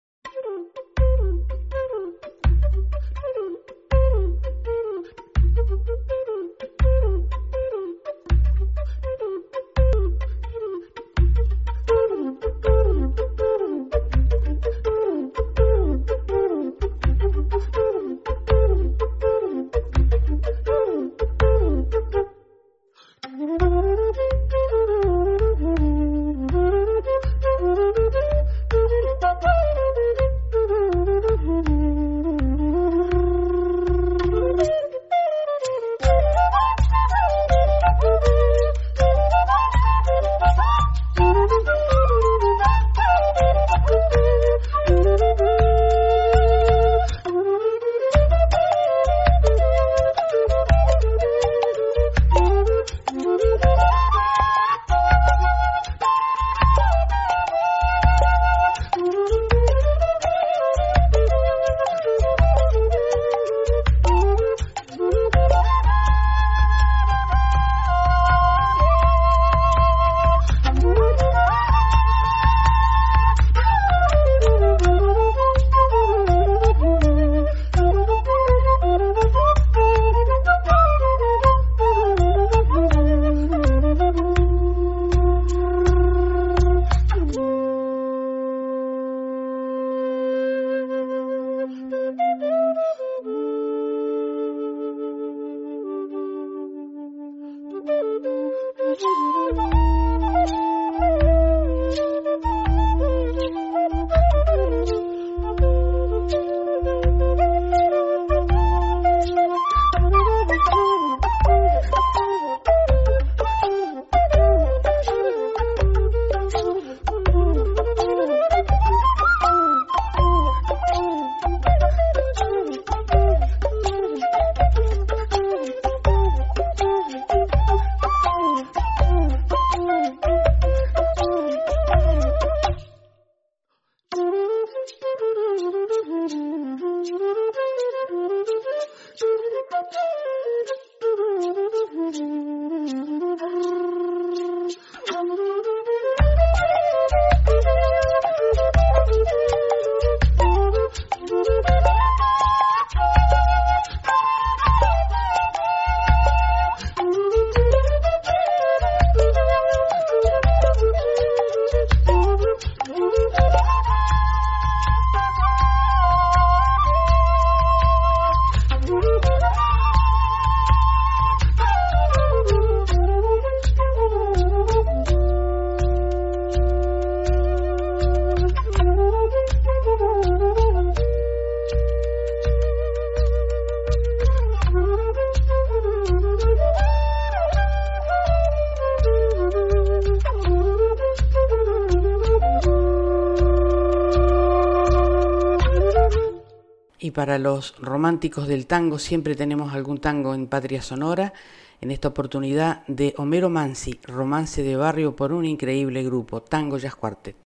Para los románticos del tango siempre tenemos algún tango en Patria Sonora. En esta oportunidad de Homero Mansi, Romance de Barrio por un increíble grupo, Tango Jazz Quartet.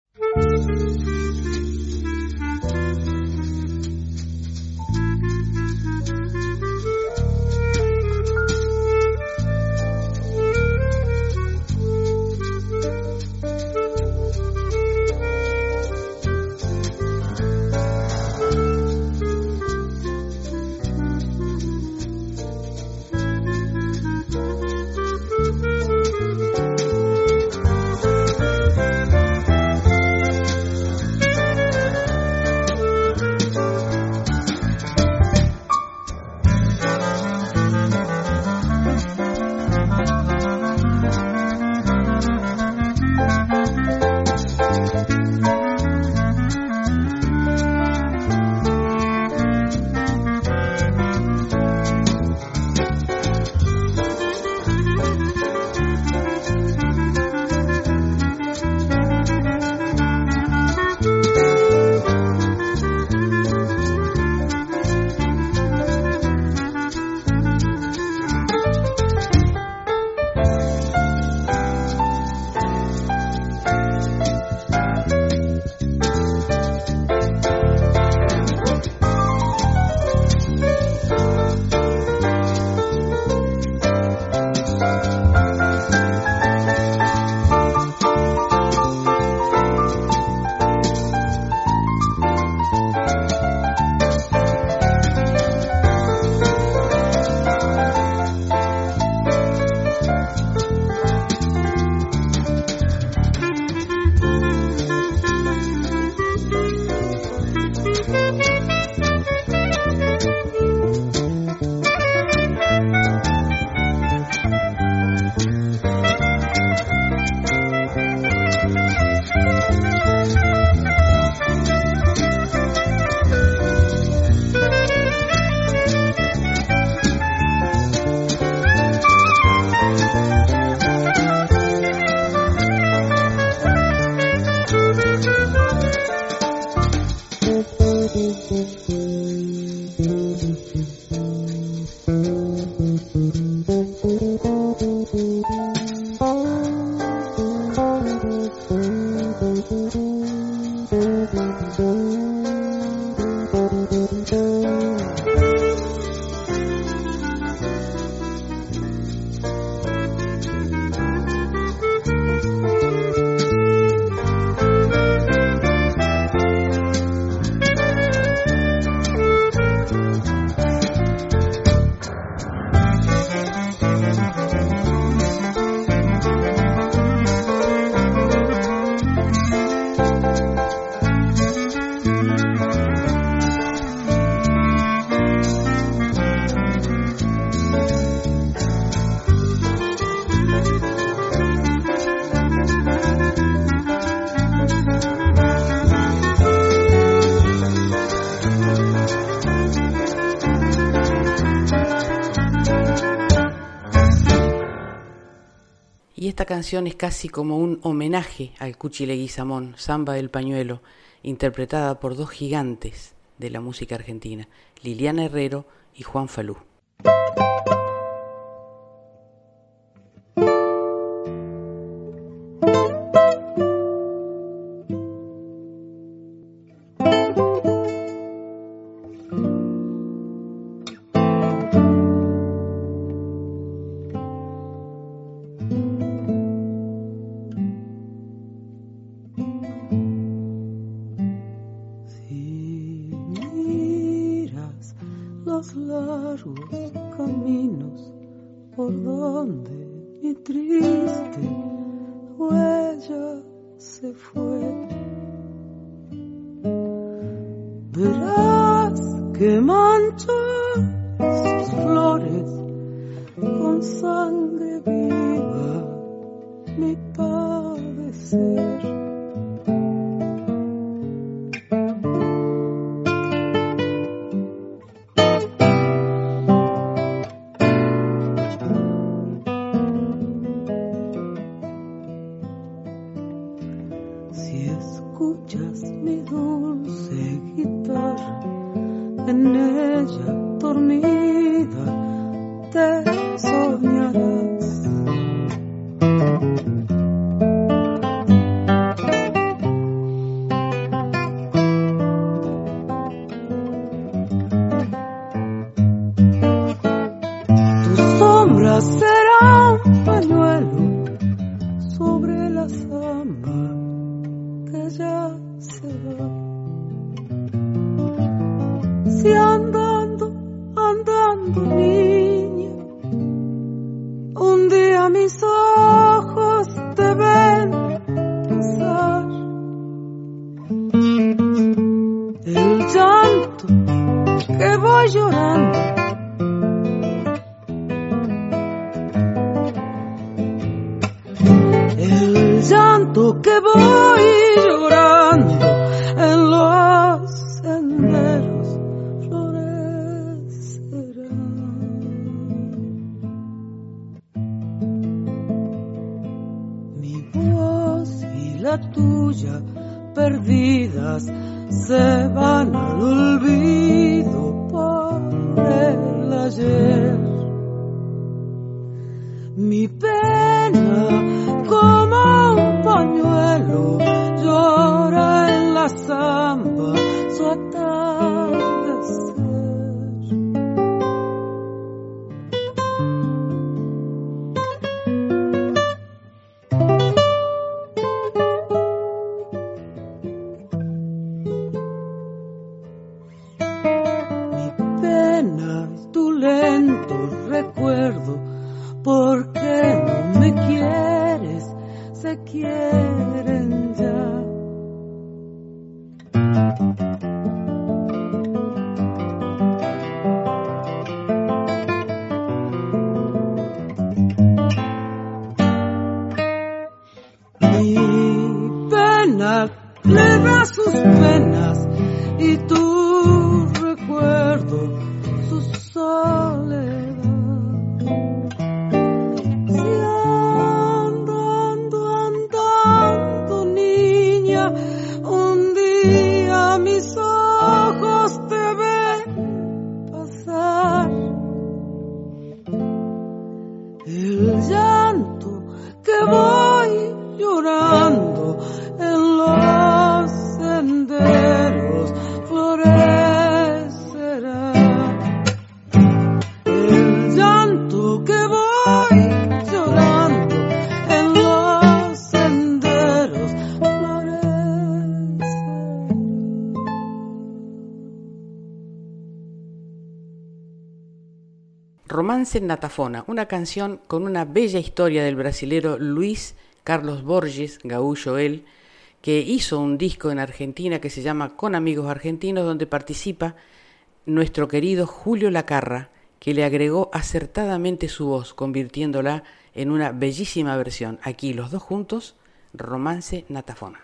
Es casi como un homenaje al Cuchi Leguizamón, Samba del Pañuelo, interpretada por dos gigantes de la música argentina, Liliana Herrero y Juan Falú. Natafona, una canción con una bella historia del brasilero Luis Carlos Borges, gaullo él, que hizo un disco en Argentina que se llama Con Amigos Argentinos, donde participa nuestro querido Julio Lacarra, que le agregó acertadamente su voz, convirtiéndola en una bellísima versión. Aquí los dos juntos, Romance Natafona.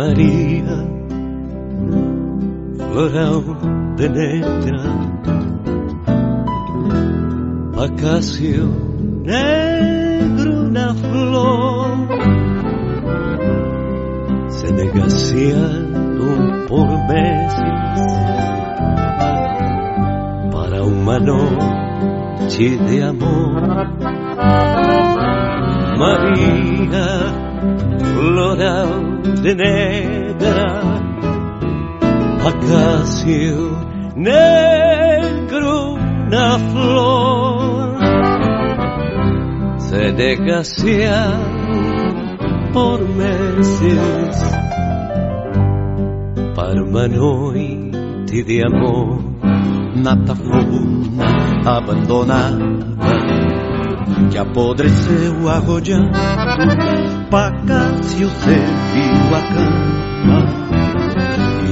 María, floral de negra, acacio negro, una flor, se negaciando por meses para una noche de amor. María, floral de negra, acacio negro, una flor, se desgracia por meses para uma noite de amor. Natafona abandonada que apodreceu arrodeando Pacácio serviu a cama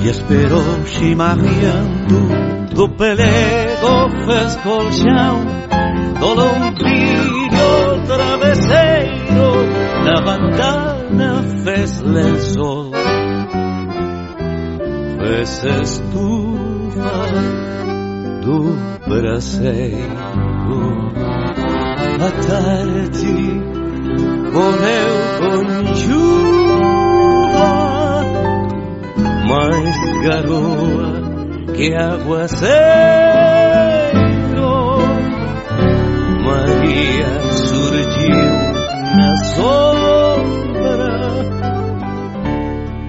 E esperou chimarreando do pelego fez colchão do lombrilho travesseiro na bandana fez lençol fez estufa do braseiro. À tarde com chuva mais garoa que aguaceiro Maria surgiu na sombra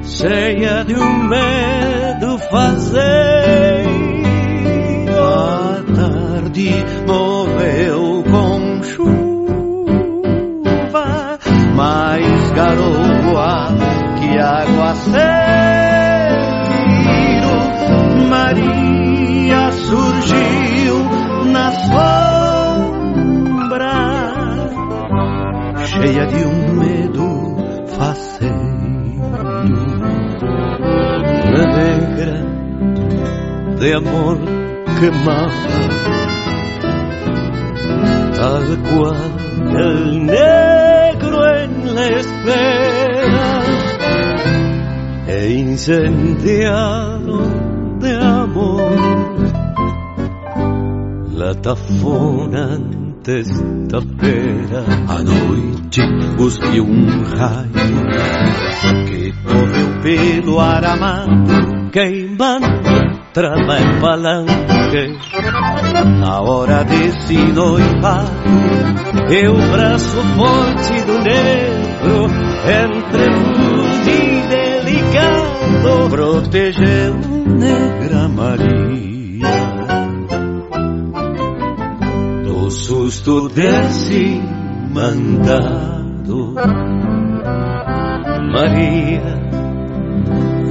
cheia de um medo fazeiro a tarde cheia de um medo faceiro, na negra de amor quemada, tal cual el negro en la espera e incendiado de amor. La tafona testa-feira à noite busquei um raio que correu pelo aramado, queimando trama em palanque. Na hora desse noivado, eu braço forte do negro entre e delicado protegeu negra Maria do susto desse mandado. Maria,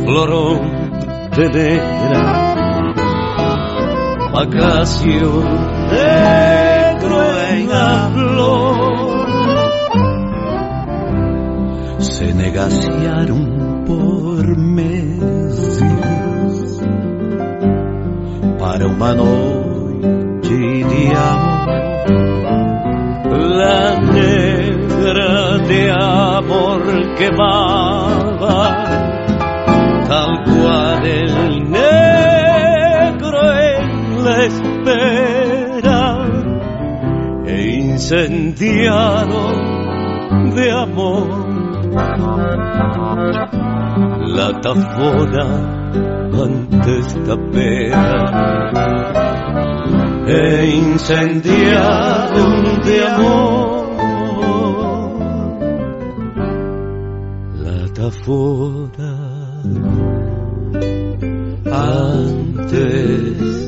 florão de negra, acácio negro em a flor, se negaciaram por meses para uma noite de amor. La quemaba, tal cual el negro en la espera, e incendiado de amor. La tafona antes tapera e incendiado de amor. Antes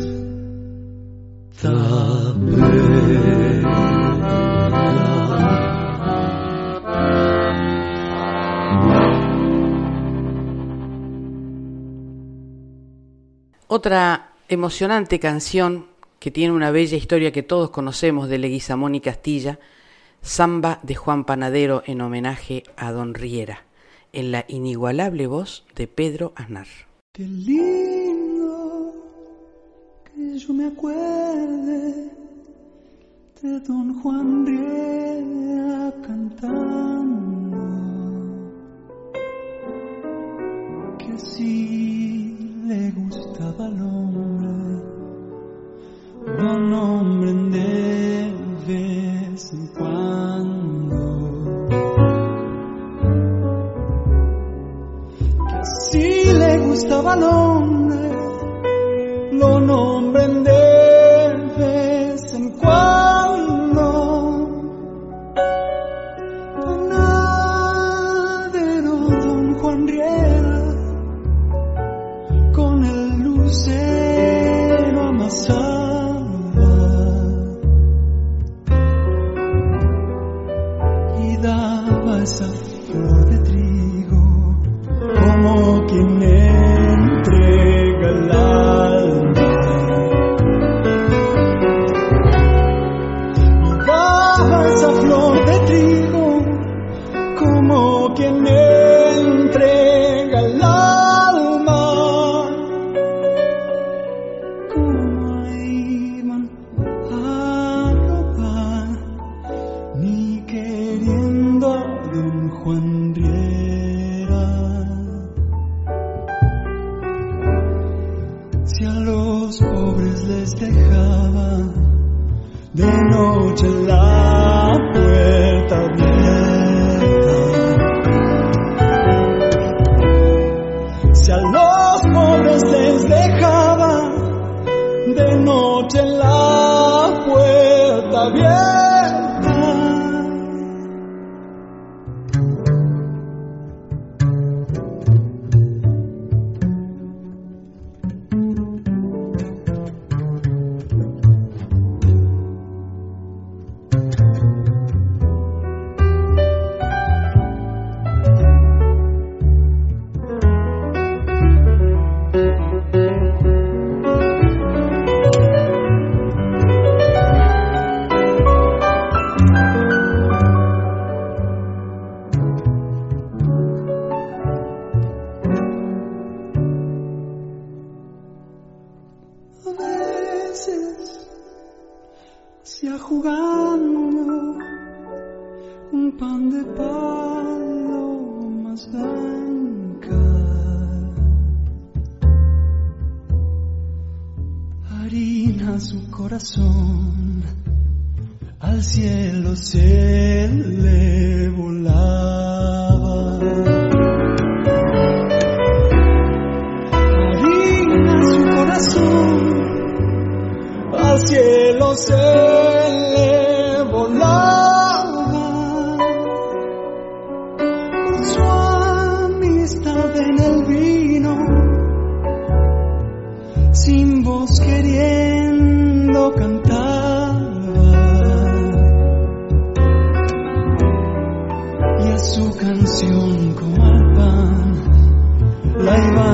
Otra emocionante canción que tiene una bella historia que todos conocemos de Leguizamón y Castilla, Samba de Juan Panadero en homenaje a Don Riera, en la inigualable voz de Pedro Aznar. Qué lindo que yo me acuerde de Don Juan Riera cantando, que así le gustaba al hombre, buen hombre de vez en cuando. Así le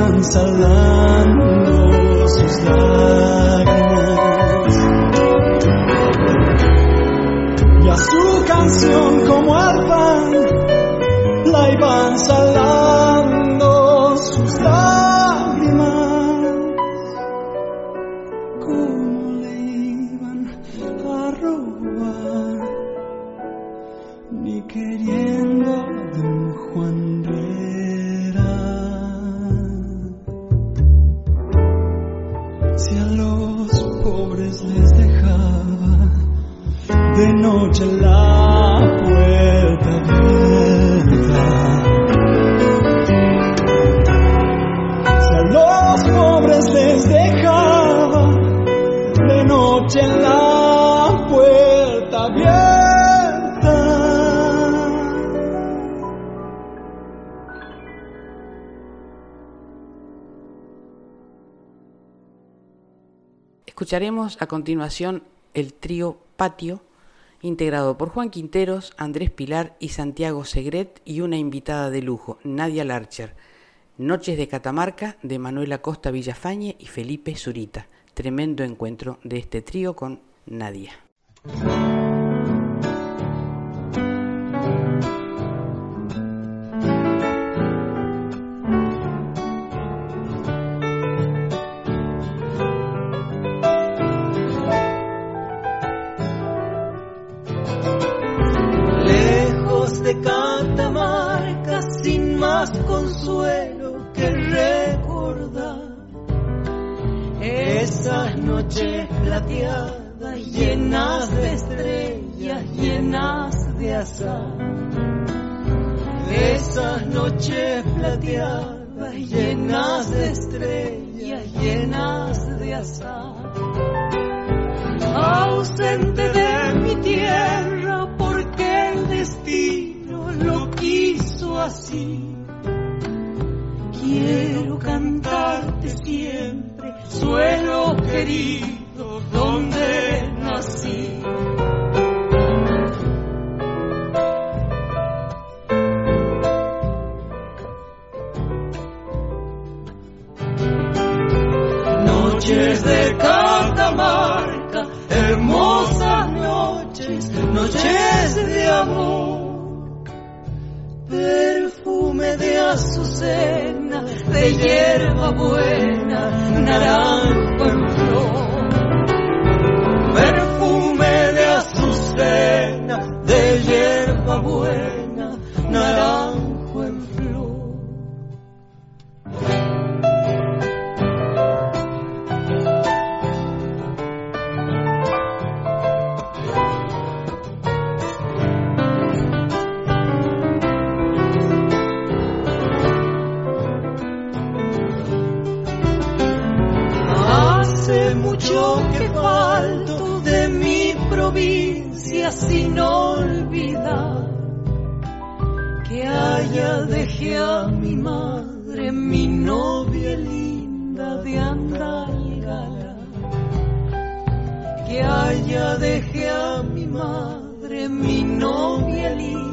alcanza la luminosidad. Escucharemos a continuación el trío Patio, integrado por Juan Quinteros, Andrés Pilar y Santiago Segret y una invitada de lujo, Nadia Larcher. Noches de Catamarca de Manuela Costa Villafañe y Felipe Zurita. Tremendo encuentro de este trío con Nadia. Esas noches plateadas llenas de estrellas, llenas de azar. Esas noches plateadas llenas de estrellas, llenas de azar. Ausente de mi tierra porque el destino lo quiso así. Quiero cantarte siempre, suelo querido, donde nací. Noches de Catamarca, hermosas noches, noches de amor perfume de azucena, de hierba buena, naranjo en flor. Perfume de azucena, de hierba buena, naranjo sin olvidar que haya dejé a mi madre, mi novia linda de Andalgala, que haya dejé a mi madre, mi novia linda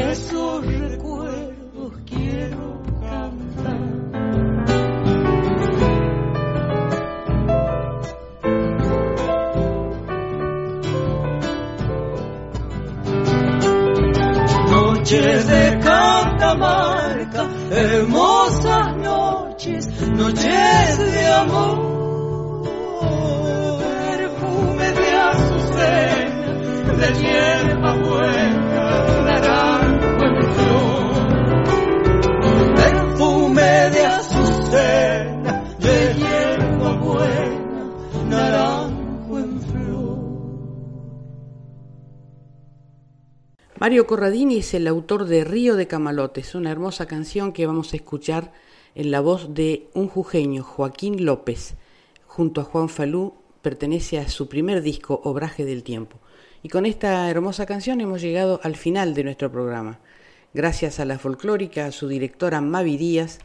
esos recuerdos quiero cantar. Noches de Catamarca, hermosas noches, noches de amor, perfume de azucena, de hierba buena, Mario Corradini es el autor de Río de Camalotes, una hermosa canción que vamos a escuchar en la voz de un jujeño, Joaquín López, junto a Juan Falú, pertenece a su primer disco, Obraje del Tiempo. Y con esta hermosa canción hemos llegado al final de nuestro programa. Gracias a la folclórica, a su directora Mavi Díaz,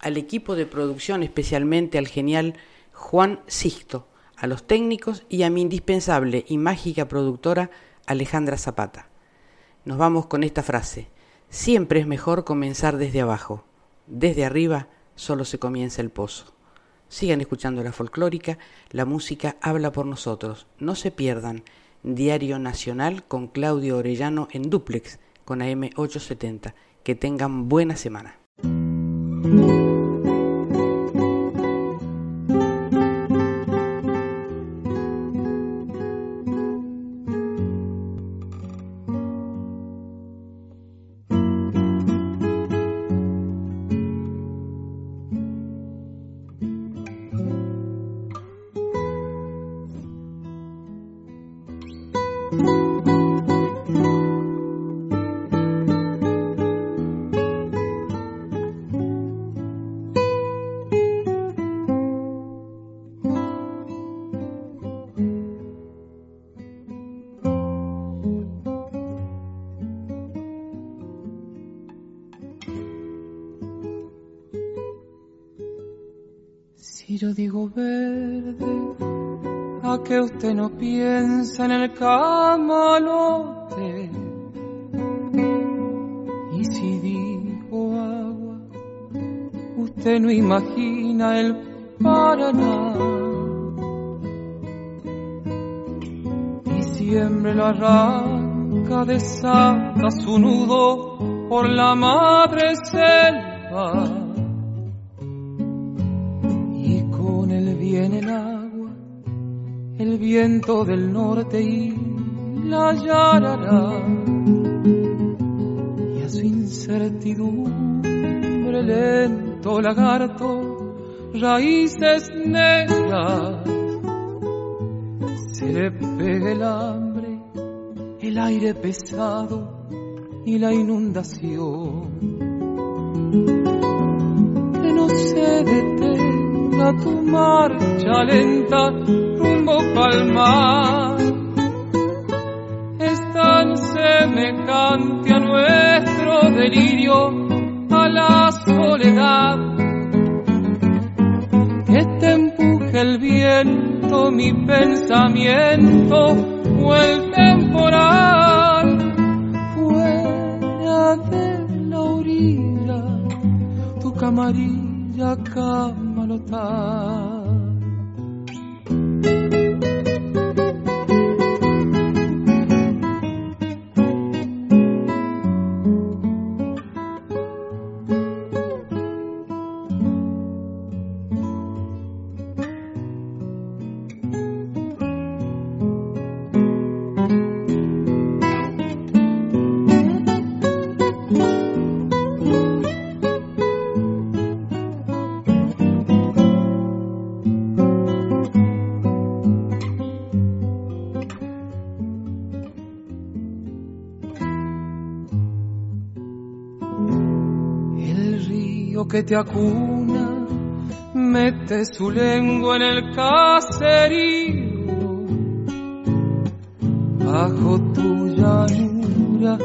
al equipo de producción, especialmente al genial Juan Sixto, a los técnicos y a mi indispensable y mágica productora Alejandra Zapata. Nos vamos con esta frase. Siempre es mejor comenzar desde abajo. Desde arriba solo se comienza el pozo. Sigan escuchando la folclórica, la música habla por nosotros. No se pierdan Diario Nacional con Claudio Orellano en duplex con AM870. Que tengan buena semana. En el camalote. Y si digo agua, usted no imagina el Paraná. Y siempre lo arranca, desata su nudo por la madre selva. Viento del norte y la yarará. Y a su incertidumbre lento lagarto, raíces negras, se le pega el hambre, el aire pesado y la inundación. Que no se detenga tu marcha lenta palmar. Es tan semejante a nuestro delirio, a la soledad. Que te empuje el viento, mi pensamiento o el temporal fuera de la orilla, tu camarilla camalotar. Te acuna, mete su lengua en el caserío. Bajo tu llanura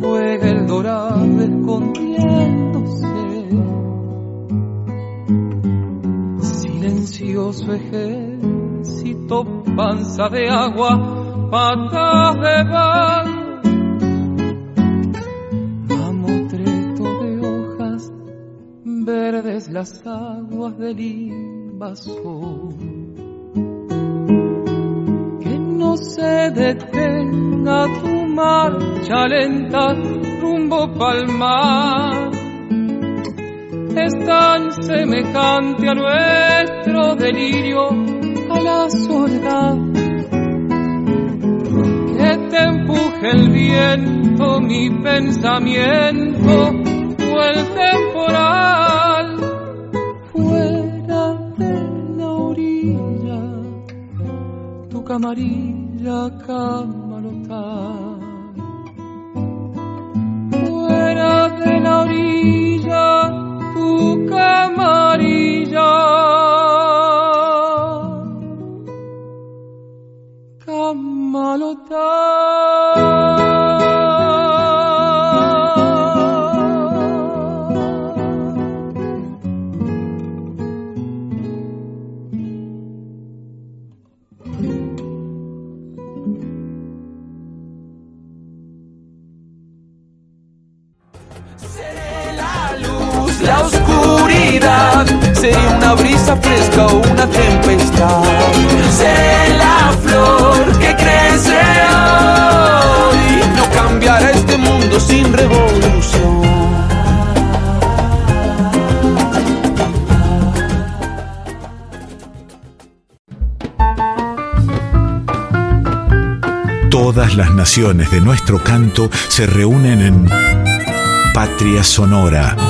juega el dorado escondiéndose. Silencioso ejército, panza de agua, patas de barro las aguas del invasor. Que no se detenga tu marcha lenta rumbo palmar. Es tan semejante a nuestro delirio, a la soledad. Que te empuje el viento, mi pensamiento, o el temporal camarilla camalota. Fuera de la orilla, tu camarilla. Una brisa fresca o una tempestad. Seré la flor que crece hoy. No cambiará este mundo sin revolución. Todas las naciones de nuestro canto se reúnen en Patria Sonora